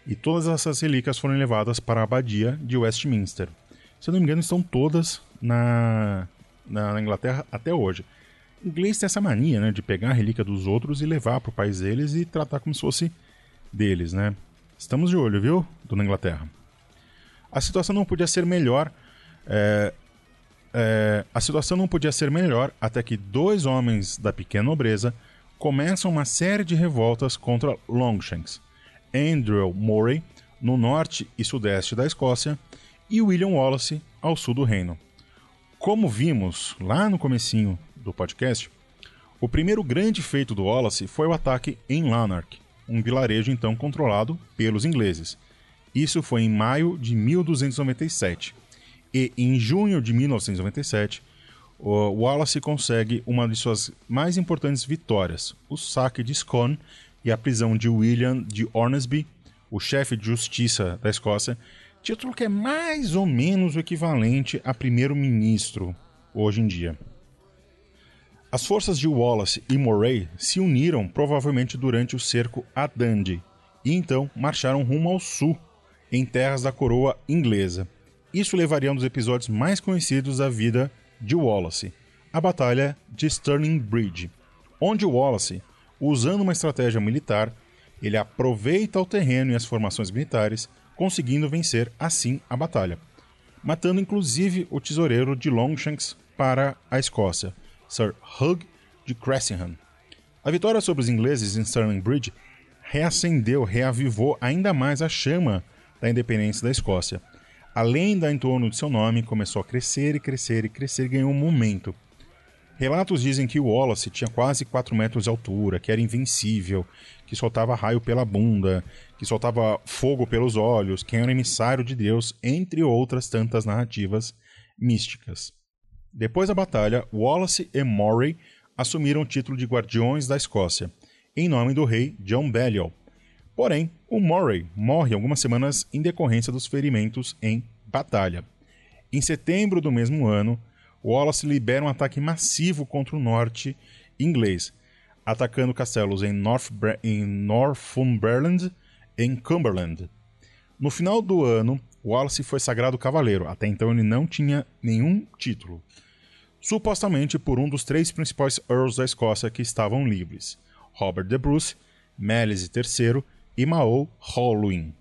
E todas essas relíquias foram levadas para a abadia de Westminster. Se eu não me engano, estão todas na, na Inglaterra até hoje. Inglês tem essa mania, né, de pegar a relíquia dos outros e levar para o país deles e tratar como se fosse deles, né? Estamos de olho, viu, dona Inglaterra? A situação não podia ser melhor. É, é, a situação não podia ser melhor até que dois homens da pequena nobreza começam uma série de revoltas contra Longshanks. Andrew Murray, no norte e sudeste da Escócia, e William Wallace, ao sul do reino. Como vimos lá no comecinho do podcast, o primeiro grande feito do Wallace foi o ataque em Lanark, um vilarejo então controlado pelos ingleses. Isso foi em maio de 1297. E em junho de 1997, o Wallace consegue uma de suas mais importantes vitórias, o saque de Scone e a prisão de William de Ormsby, o chefe de justiça da Escócia, título que é mais ou menos o equivalente a primeiro-ministro hoje em dia. As forças de Wallace e Moray se uniram provavelmente durante o cerco a Dundee e então marcharam rumo ao sul, em terras da coroa inglesa. Isso levaria a um dos episódios mais conhecidos da vida de Wallace, a Batalha de Stirling Bridge, onde Wallace, usando uma estratégia militar, ele aproveita o terreno e as formações militares, conseguindo vencer assim a batalha, matando inclusive o tesoureiro de Longshanks para a Escócia, Sir Hugh de Cressingham. A vitória sobre os ingleses em Stirling Bridge reacendeu, reavivou ainda mais a chama da independência da Escócia. A lenda em torno de seu nome começou a crescer e crescer e crescer e ganhou um momento. Relatos dizem que Wallace tinha quase 4 metros de altura, que era invencível, que soltava raio pela bunda, que soltava fogo pelos olhos, que era emissário de Deus, entre outras tantas narrativas místicas. Depois da batalha, Wallace e Murray assumiram o título de Guardiões da Escócia, em nome do rei John Balliol. Porém, o Murray morre algumas semanas em decorrência dos ferimentos em batalha. Em setembro do mesmo ano, Wallace libera um ataque massivo contra o norte inglês, atacando castelos em, em Northumberland e em Cumberland. No final do ano, Wallace foi sagrado cavaleiro, até então ele não tinha nenhum título supostamente por um dos três principais Earls da Escócia que estavam livres, Robert de Bruce, Melise III e Mao Holwyn.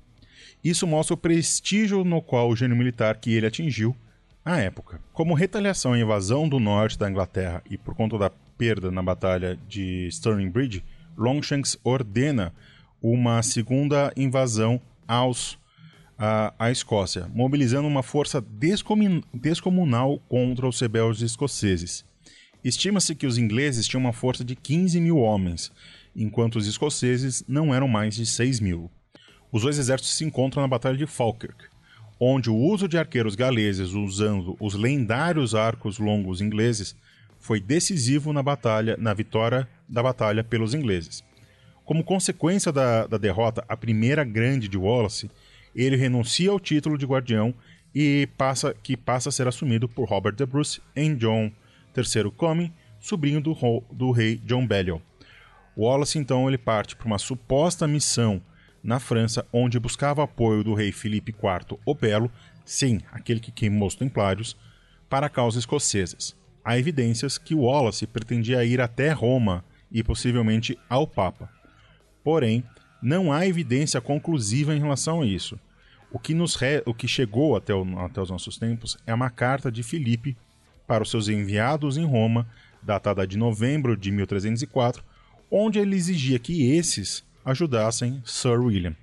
Isso mostra o prestígio no qual o gênio militar que ele atingiu à época. Como retaliação à invasão do norte da Inglaterra e por conta da perda na batalha de Stirling Bridge, Longshanks ordena uma segunda invasão aos à, à Escócia, mobilizando uma força descomunal contra os rebeldes escoceses. Estima-se que os ingleses tinham uma força de 15 mil homens, enquanto os escoceses não eram mais de 6 mil. Os dois exércitos se encontram na Batalha de Falkirk, onde o uso de arqueiros galeses usando os lendários arcos longos ingleses foi decisivo na batalha, na vitória da batalha pelos ingleses. Como consequência da, da derrota, a primeira grande de Wallace, ele renuncia ao título de guardião e passa que passa a ser assumido por Robert de Bruce em John III Comyn, sobrinho do, do rei John Balliol. Wallace então ele parte para uma suposta missão na França, onde buscava apoio do rei Filipe IV o Belo, sim, aquele que queimou os templários, para causas escocesas. Há evidências que Wallace pretendia ir até Roma e possivelmente ao Papa. Porém, não há evidência conclusiva em relação a isso. O que, nos re... o que chegou até, o... até os nossos tempos é uma carta de Filipe para os seus enviados em Roma, datada de novembro de 1304, onde ele exigia que esses ajudassem Sir William.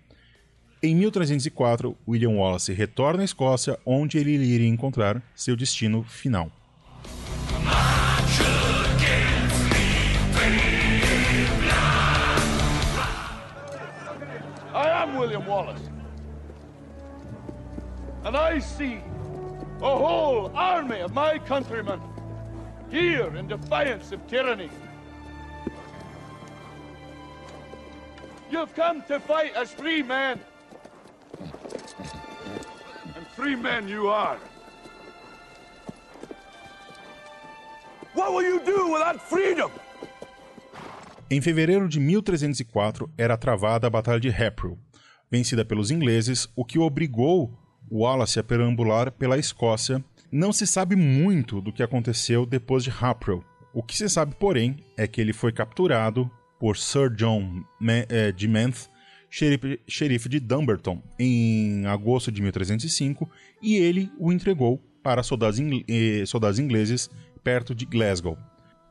Em 1304, William Wallace retorna à Escócia, onde ele iria encontrar seu destino final. William Wallace. And I see a whole army of my countrymen here in defiance of tyranny. You've come to fight as free men. And free men you are. What will you do without freedom? Em fevereiro de 1304 era travada a Batalha de Hapril, vencida pelos ingleses, o que obrigou Wallace a perambular pela Escócia. Não se sabe muito do que aconteceu depois de Hapril. O que se sabe, porém, é que ele foi capturado por Sir John eh, de Menth, xerife, xerife de Dumbarton, em agosto de 1305, e ele o entregou para soldados, eh, soldados ingleses perto de Glasgow.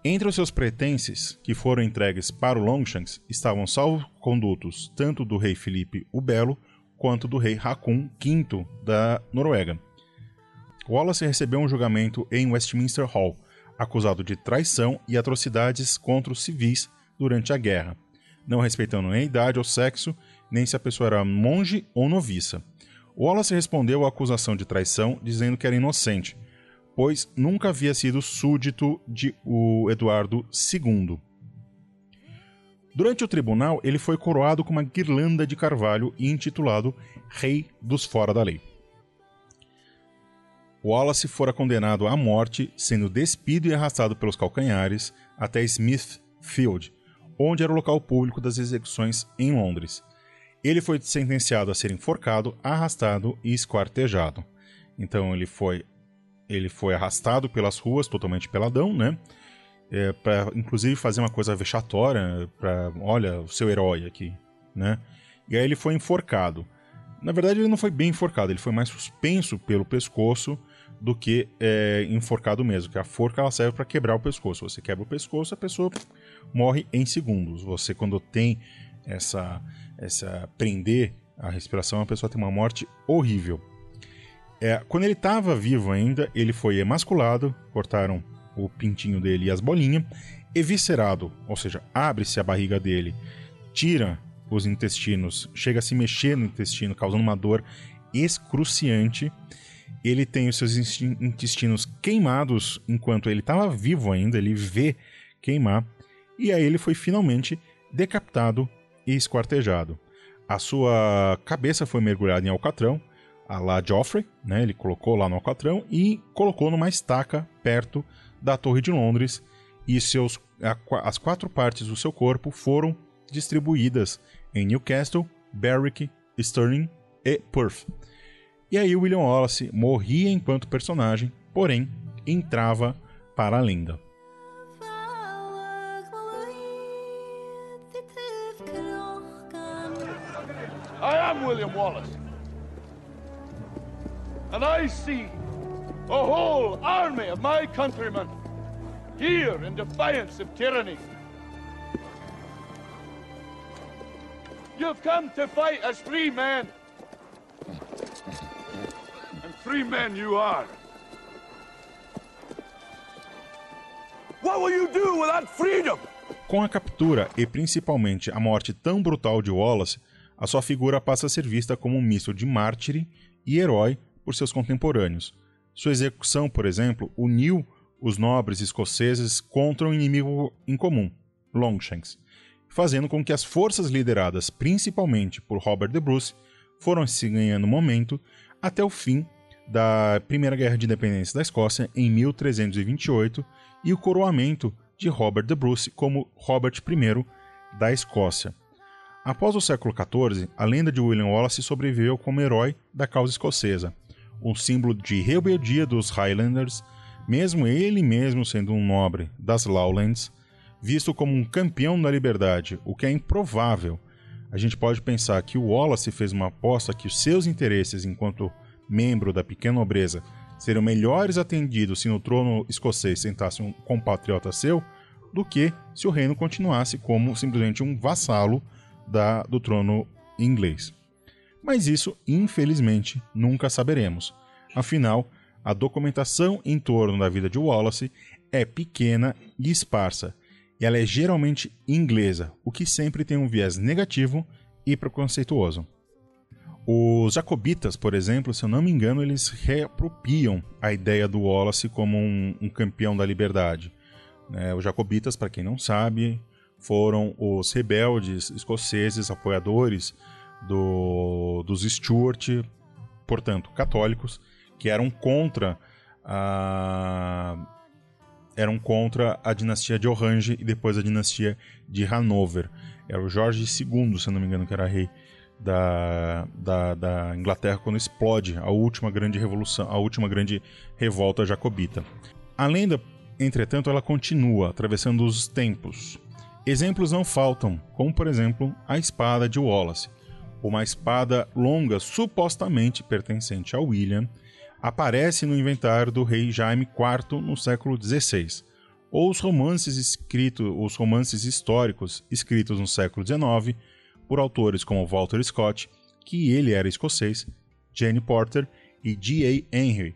Entre os seus pretenses, que foram entregues para o Longshanks, estavam salvo-condutos tanto do rei Filipe o Belo quanto do rei Hakon V da Noruega. Wallace recebeu um julgamento em Westminster Hall, acusado de traição e atrocidades contra os civis durante a guerra, não respeitando nem idade ou sexo, nem se a pessoa era monge ou noviça. Wallace respondeu à acusação de traição dizendo que era inocente, pois nunca havia sido súdito de o Eduardo II. Durante o tribunal, ele foi coroado com uma guirlanda de carvalho e intitulado Rei dos Fora da Lei. Wallace fora condenado à morte, sendo despido e arrastado pelos calcanhares até Smithfield, onde era o local público das execuções em Londres. Ele foi sentenciado a ser enforcado, arrastado e esquartejado. Então ele foi ele foi arrastado pelas ruas, totalmente peladão, né? É, para inclusive fazer uma coisa vexatória, para olha o seu herói aqui, né? E aí ele foi enforcado. Na verdade ele não foi bem enforcado, ele foi mais suspenso pelo pescoço do que é, enforcado mesmo. Que a forca ela serve para quebrar o pescoço. Você quebra o pescoço, a pessoa morre em segundos. Você quando tem essa essa prender a respiração, a pessoa tem uma morte horrível. É, quando ele estava vivo ainda, ele foi emasculado, cortaram o pintinho dele e as bolinhas, eviscerado, ou seja, abre-se a barriga dele, tira os intestinos, chega a se mexer no intestino, causando uma dor excruciante. Ele tem os seus intestinos queimados enquanto ele estava vivo ainda, ele vê queimar, e aí ele foi finalmente decapitado e esquartejado. A sua cabeça foi mergulhada em alcatrão, a lá Joffrey, né? Ele colocou lá no Alcatrão e colocou numa estaca perto da Torre de Londres e seus, a, as quatro partes do seu corpo foram distribuídas em Newcastle, Berwick, Stirling e Perth. E aí William Wallace morria enquanto personagem, porém entrava para a lenda. am William Wallace. And I see a whole army of my countrymen here in defiance of tyranny. You've come to fight as free men. And free men you are. What will you do without freedom? Com a captura e principalmente a morte tão brutal de Wallace, a sua figura passa a ser vista como um misto de mártire e herói por seus contemporâneos. Sua execução, por exemplo, uniu os nobres escoceses contra um inimigo em comum, Longshanks, fazendo com que as forças lideradas principalmente por Robert de Bruce foram se ganhando momento até o fim da Primeira Guerra de Independência da Escócia em 1328 e o coroamento de Robert de Bruce como Robert I da Escócia. Após o século XIV, a lenda de William Wallace sobreviveu como herói da causa escocesa, um símbolo de rebeldia dos Highlanders, mesmo ele mesmo sendo um nobre das Lowlands, visto como um campeão da liberdade, o que é improvável. A gente pode pensar que o Wallace fez uma aposta que os seus interesses enquanto membro da pequena nobreza seriam melhores atendidos se no trono escocês sentasse um compatriota seu, do que se o reino continuasse como simplesmente um vassalo da, do trono inglês. Mas isso, infelizmente, nunca saberemos. Afinal, a documentação em torno da vida de Wallace é pequena e esparsa, e ela é geralmente inglesa, o que sempre tem um viés negativo e preconceituoso. Os jacobitas, por exemplo, se eu não me engano, eles reapropriam a ideia do Wallace como um, um campeão da liberdade. É, os jacobitas, para quem não sabe, foram os rebeldes escoceses apoiadores do, dos Stuart, portanto, católicos, que eram contra a eram contra a dinastia de Orange e depois a dinastia de Hanover. Era o Jorge II, se não me engano, que era rei da, da, da, Inglaterra quando explode a última grande revolução, a última grande revolta jacobita. A lenda, entretanto, ela continua atravessando os tempos. Exemplos não faltam, como por exemplo a espada de Wallace, uma espada longa supostamente pertencente a William, aparece no inventário do rei Jaime IV no século XVI, ou os romances escritos, os romances históricos escritos no século XIX por autores como Walter Scott, que ele era escocês, Jane Porter e G.A. Henry,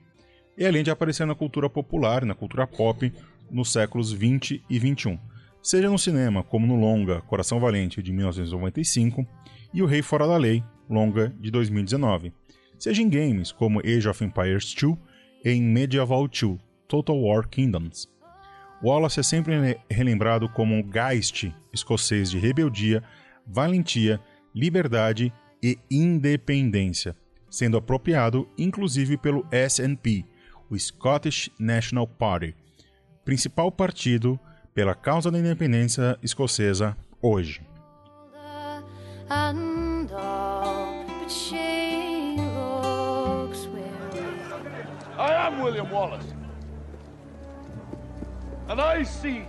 e além de aparecer na cultura popular, na cultura pop, nos séculos 20 e 21 seja no cinema como no longa Coração Valente de 1995 e O Rei Fora da Lei, longa de 2019, seja em games como Age of Empires 2 e em Medieval 2, Total War Kingdoms. Wallace é sempre relembrado como um Geist escocês de rebeldia, valentia, liberdade e independência, sendo apropriado inclusive pelo SNP, o Scottish National Party, principal partido pela causa da independência escocesa hoje. I am William Wallace. And I see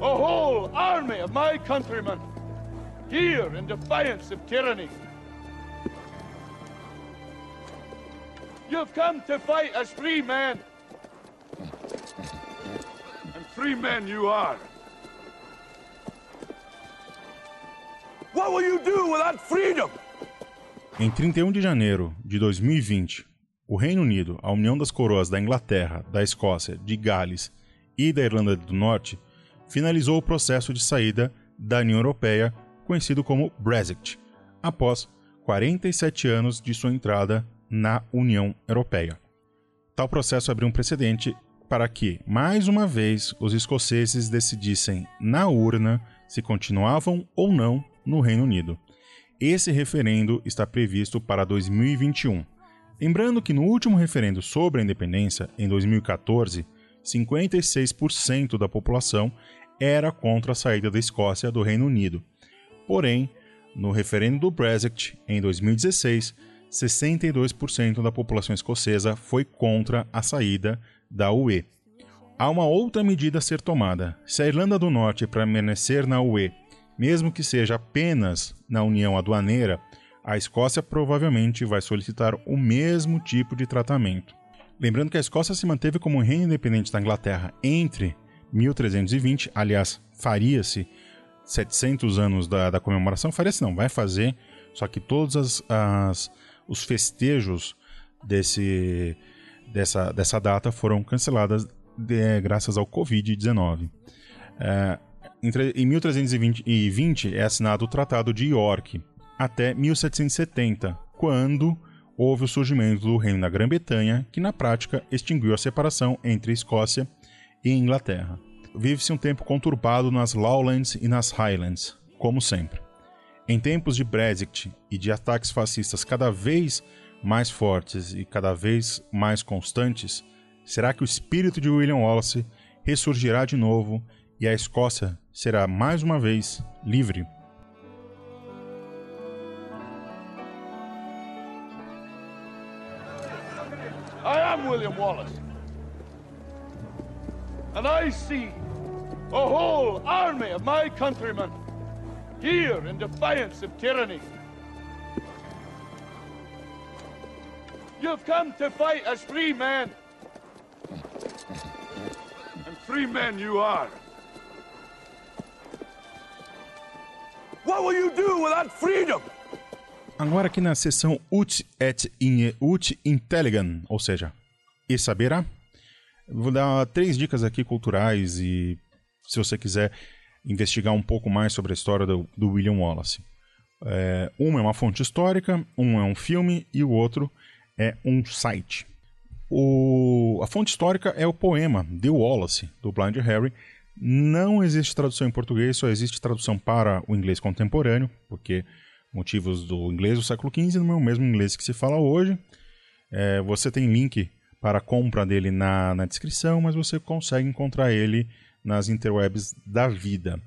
a whole army of my countrymen here in defiance of tyranny. You've come to fight as free men And free men you are. What will you do without freedom? Em 31 de janeiro de 2020, o Reino Unido, a União das Coroas da Inglaterra, da Escócia, de Gales e da Irlanda do Norte, finalizou o processo de saída da União Europeia, conhecido como Brexit, após 47 anos de sua entrada na União Europeia. Tal processo abriu um precedente para que, mais uma vez, os escoceses decidissem na urna se continuavam ou não no Reino Unido. Esse referendo está previsto para 2021. Lembrando que no último referendo sobre a independência, em 2014, 56% da população era contra a saída da Escócia do Reino Unido. Porém, no referendo do Brexit, em 2016, 62% da população escocesa foi contra a saída da UE. Há uma outra medida a ser tomada. Se a Irlanda do Norte permanecer na UE, mesmo que seja apenas na União Aduaneira, a Escócia provavelmente vai solicitar o mesmo tipo de tratamento. Lembrando que a Escócia se manteve como um reino independente da Inglaterra entre 1320, aliás, faria-se 700 anos da, da comemoração, faria-se não, vai fazer, só que todos as, as, os festejos desse, dessa, dessa data foram canceladas de, graças ao Covid-19. É, em 1320 é assinado o Tratado de York, até 1770, quando houve o surgimento do Reino da Grã-Bretanha, que na prática extinguiu a separação entre Escócia e Inglaterra. Vive-se um tempo conturbado nas Lowlands e nas Highlands, como sempre. Em tempos de Brexit e de ataques fascistas cada vez mais fortes e cada vez mais constantes, será que o espírito de William Wallace ressurgirá de novo e a Escócia será mais uma vez livre? I am William Wallace. And I see a whole army of my countrymen here in defiance of tyranny. You've come to fight as free men. And free men you are. What will you do without freedom? Agora aqui na seção Ut et in, Ut Intelligam, ou seja, e saberá. Vou dar três dicas aqui culturais e se você quiser investigar um pouco mais sobre a história do, do William Wallace. É, uma é uma fonte histórica, um é um filme e o outro é um site. O, a fonte histórica é o poema The Wallace, do Blind Harry. Não existe tradução em português, só existe tradução para o inglês contemporâneo, porque motivos do inglês do século XV não é o mesmo inglês que se fala hoje. É, você tem link para a compra dele na, na descrição, mas você consegue encontrar ele nas interwebs da vida.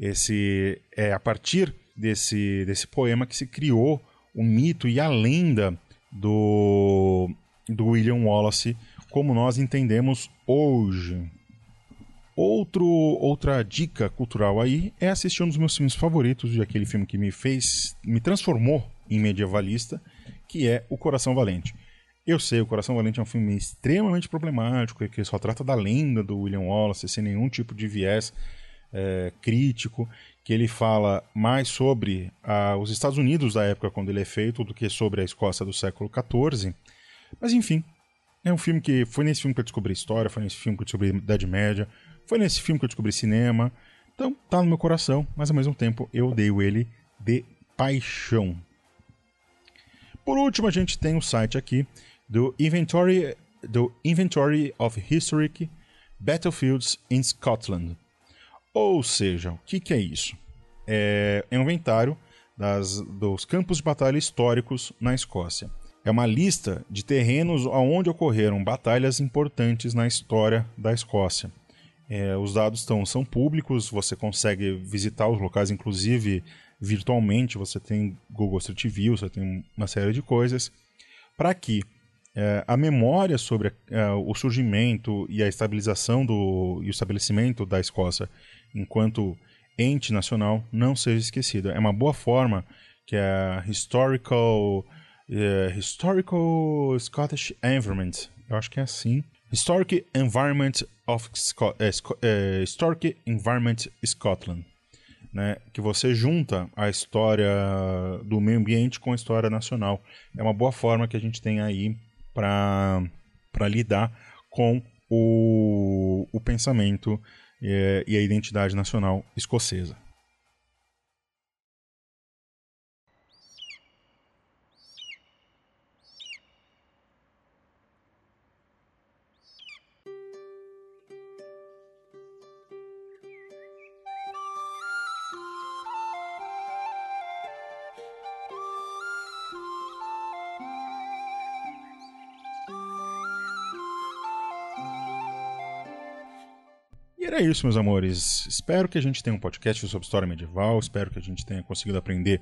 Esse é a partir desse, desse poema que se criou o mito e a lenda do, do William Wallace como nós entendemos hoje. Outro, outra dica cultural aí é assistir um dos meus filmes favoritos, de aquele filme que me fez, me transformou em medievalista, que é O Coração Valente. Eu sei, O Coração Valente é um filme extremamente problemático, que só trata da lenda do William Wallace, sem nenhum tipo de viés é, crítico, que ele fala mais sobre ah, os Estados Unidos da época quando ele é feito do que sobre a Escócia do século XIV. Mas enfim, é um filme que foi nesse filme que eu descobri história, foi nesse filme que eu descobri Idade Média, foi nesse filme que eu descobri cinema. Então tá no meu coração, mas ao mesmo tempo eu odeio ele de paixão. Por último, a gente tem o site aqui do Inventory, do Inventory of Historic Battlefields in Scotland. Ou seja, o que, que é isso? É, é um inventário das, dos campos de batalha históricos na Escócia. É uma lista de terrenos onde ocorreram batalhas importantes na história da Escócia. É, os dados estão, são públicos, você consegue visitar os locais, inclusive virtualmente. Você tem Google Street View, você tem uma série de coisas. Para que é, a memória sobre é, o surgimento e a estabilização do, e o estabelecimento da Escócia enquanto ente nacional não seja esquecida. É uma boa forma que a Historical, uh, Historical Scottish Environment, eu acho que é assim, Historic Environment of Sco uh, Historic Environment Scotland, né, que você junta a história do meio ambiente com a história nacional. É uma boa forma que a gente tem aí para lidar com o, o pensamento e, e a identidade nacional escocesa. Era isso, meus amores. Espero que a gente tenha um podcast sobre história medieval. Espero que a gente tenha conseguido aprender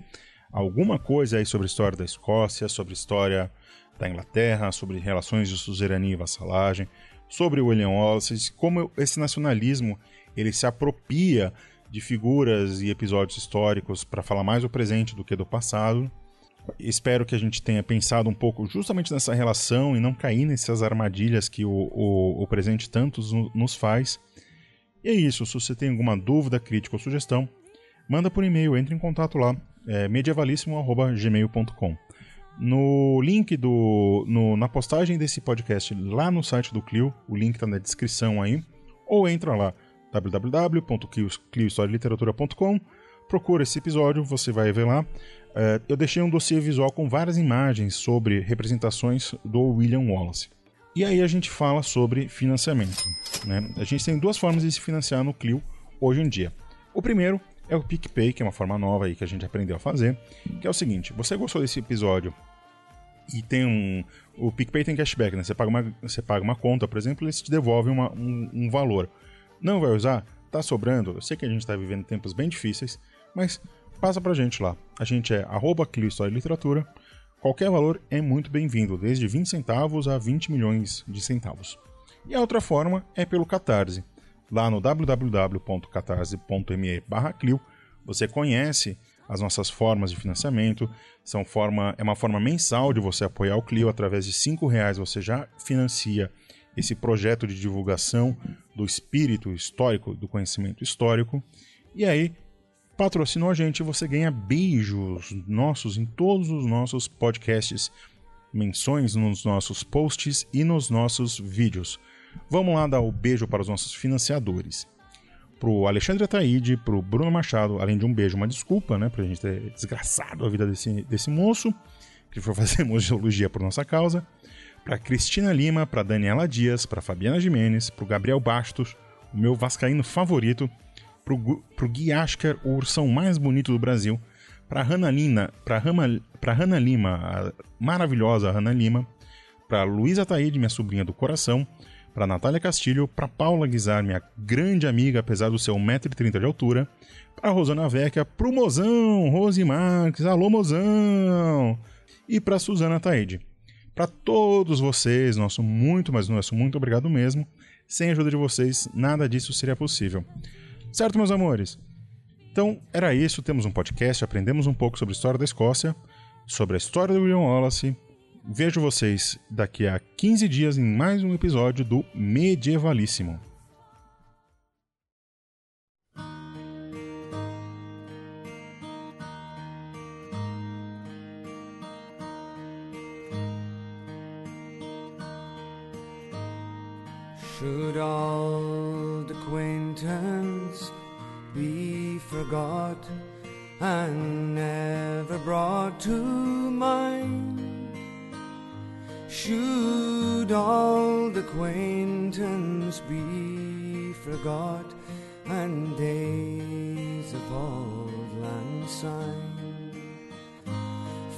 alguma coisa aí sobre a história da Escócia, sobre a história da Inglaterra, sobre relações de suzerania e vassalagem, sobre William Wallace, como esse nacionalismo ele se apropria de figuras e episódios históricos para falar mais do presente do que do passado. Espero que a gente tenha pensado um pouco justamente nessa relação e não cair nessas armadilhas que o, o, o presente tantos nos faz. E é isso. Se você tem alguma dúvida, crítica ou sugestão, manda por e-mail, entre em contato lá, é medievalíssimo.gmail.com. No link do. No, na postagem desse podcast lá no site do Clio, o link está na descrição aí, ou entra lá www.cliohistorialiteratura.com, procura esse episódio, você vai ver lá. É, eu deixei um dossiê visual com várias imagens sobre representações do William Wallace. E aí a gente fala sobre financiamento. Né? A gente tem duas formas de se financiar no Clio hoje em dia. O primeiro é o PicPay, que é uma forma nova aí que a gente aprendeu a fazer, que é o seguinte, você gostou desse episódio e tem um... O PicPay tem cashback, né? Você paga uma, você paga uma conta, por exemplo, e eles te devolvem uma, um, um valor. Não vai usar? Tá sobrando? Eu sei que a gente está vivendo tempos bem difíceis, mas passa pra gente lá. A gente é arroba História e Literatura. Qualquer valor é muito bem-vindo, desde 20 centavos a 20 milhões de centavos. E a outra forma é pelo Catarse lá no www.catarse.me Clio, você conhece as nossas formas de financiamento. São forma, é uma forma mensal de você apoiar o Clio. Através de R$ reais você já financia esse projeto de divulgação do espírito histórico, do conhecimento histórico. E aí, patrocinou a gente, você ganha beijos nossos em todos os nossos podcasts, menções nos nossos posts e nos nossos vídeos. Vamos lá dar o um beijo para os nossos financiadores. Pro Alexandre Ataíde, pro Bruno Machado, além de um beijo, uma desculpa, né, pra gente ter desgraçado a vida desse, desse moço, que foi fazer [laughs] museologia por nossa causa. Pra Cristina Lima, pra Daniela Dias, pra Fabiana Jimenez, pro Gabriel Bastos, o meu vascaíno favorito, pro, Gui Asker, o ursão mais bonito do Brasil, pra Hanna Lima, pra, Rama, pra Hanna Lima, a maravilhosa Hanna Lima, pra Luísa Taíde, minha sobrinha do coração, para Natália Castilho, para Paula Guizar, minha grande amiga, apesar do seu 1,30m de altura, para Rosana Vecchia, pro Mozão, Rose Marques, alô Mozão, e para Suzana Taide. Para todos vocês, nosso muito, mas nosso muito obrigado mesmo. Sem a ajuda de vocês, nada disso seria possível. Certo, meus amores? Então, era isso. Temos um podcast, aprendemos um pouco sobre a história da Escócia, sobre a história do William Wallace, Vejo vocês daqui a 15 dias em mais um episódio do Medievalíssimo. Should old acquaintance be forgot and never brought to mind? Should old acquaintance be forgot and days of old lang syne?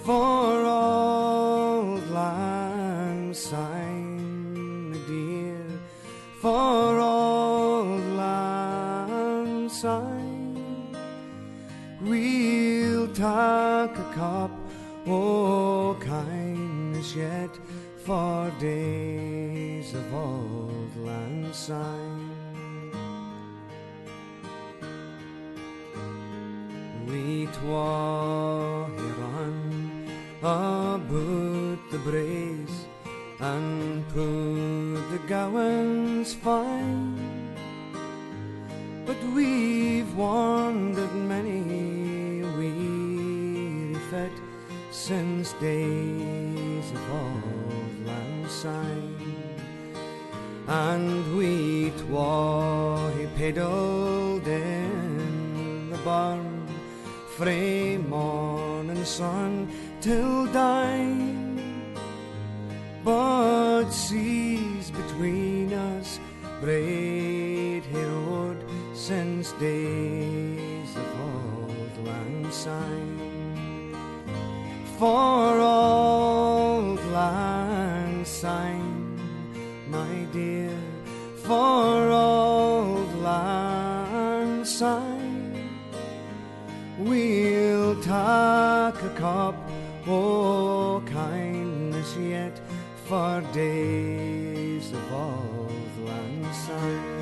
For old lang syne, for old lang we'll take a cup, oh kindness yet for days of old lang syne. We twa here on about the braes and put the gowans fine. But we've wandered many a weary fet since days of old sign. And we twa he pedalled in the barn frae morning sun till dine. But seas between braid herod since days of old lang syne. For old lang syne, my dear, for old lang syne, we'll take a cup o' kindness yet for days sun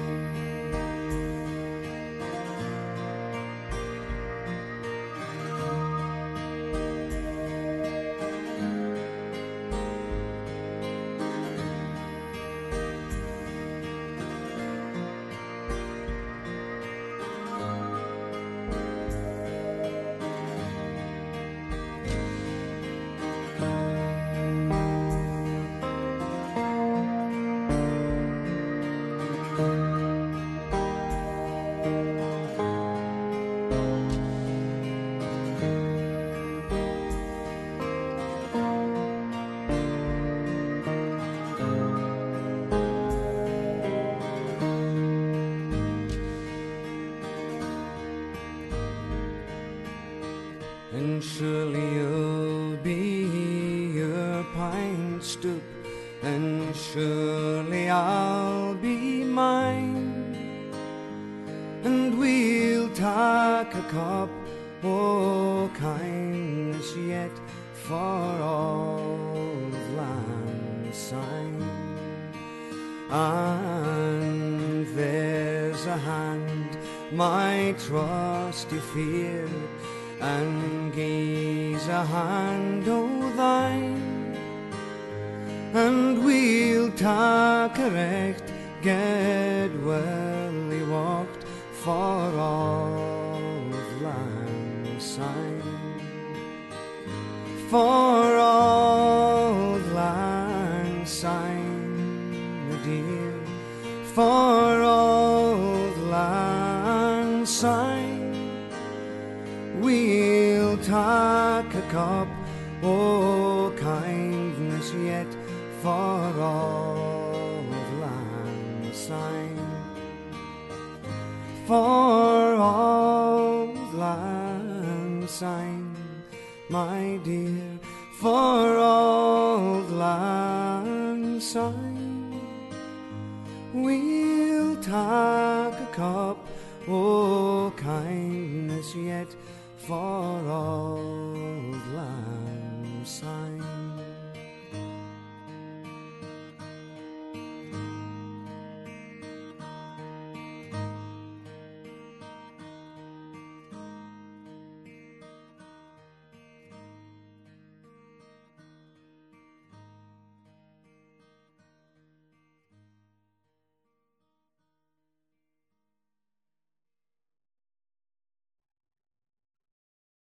cup, oh kindness yet for all of Lansing. And there's a hand my trusty fear, and gaze a hand o' oh, thine, and we'll tack erect. for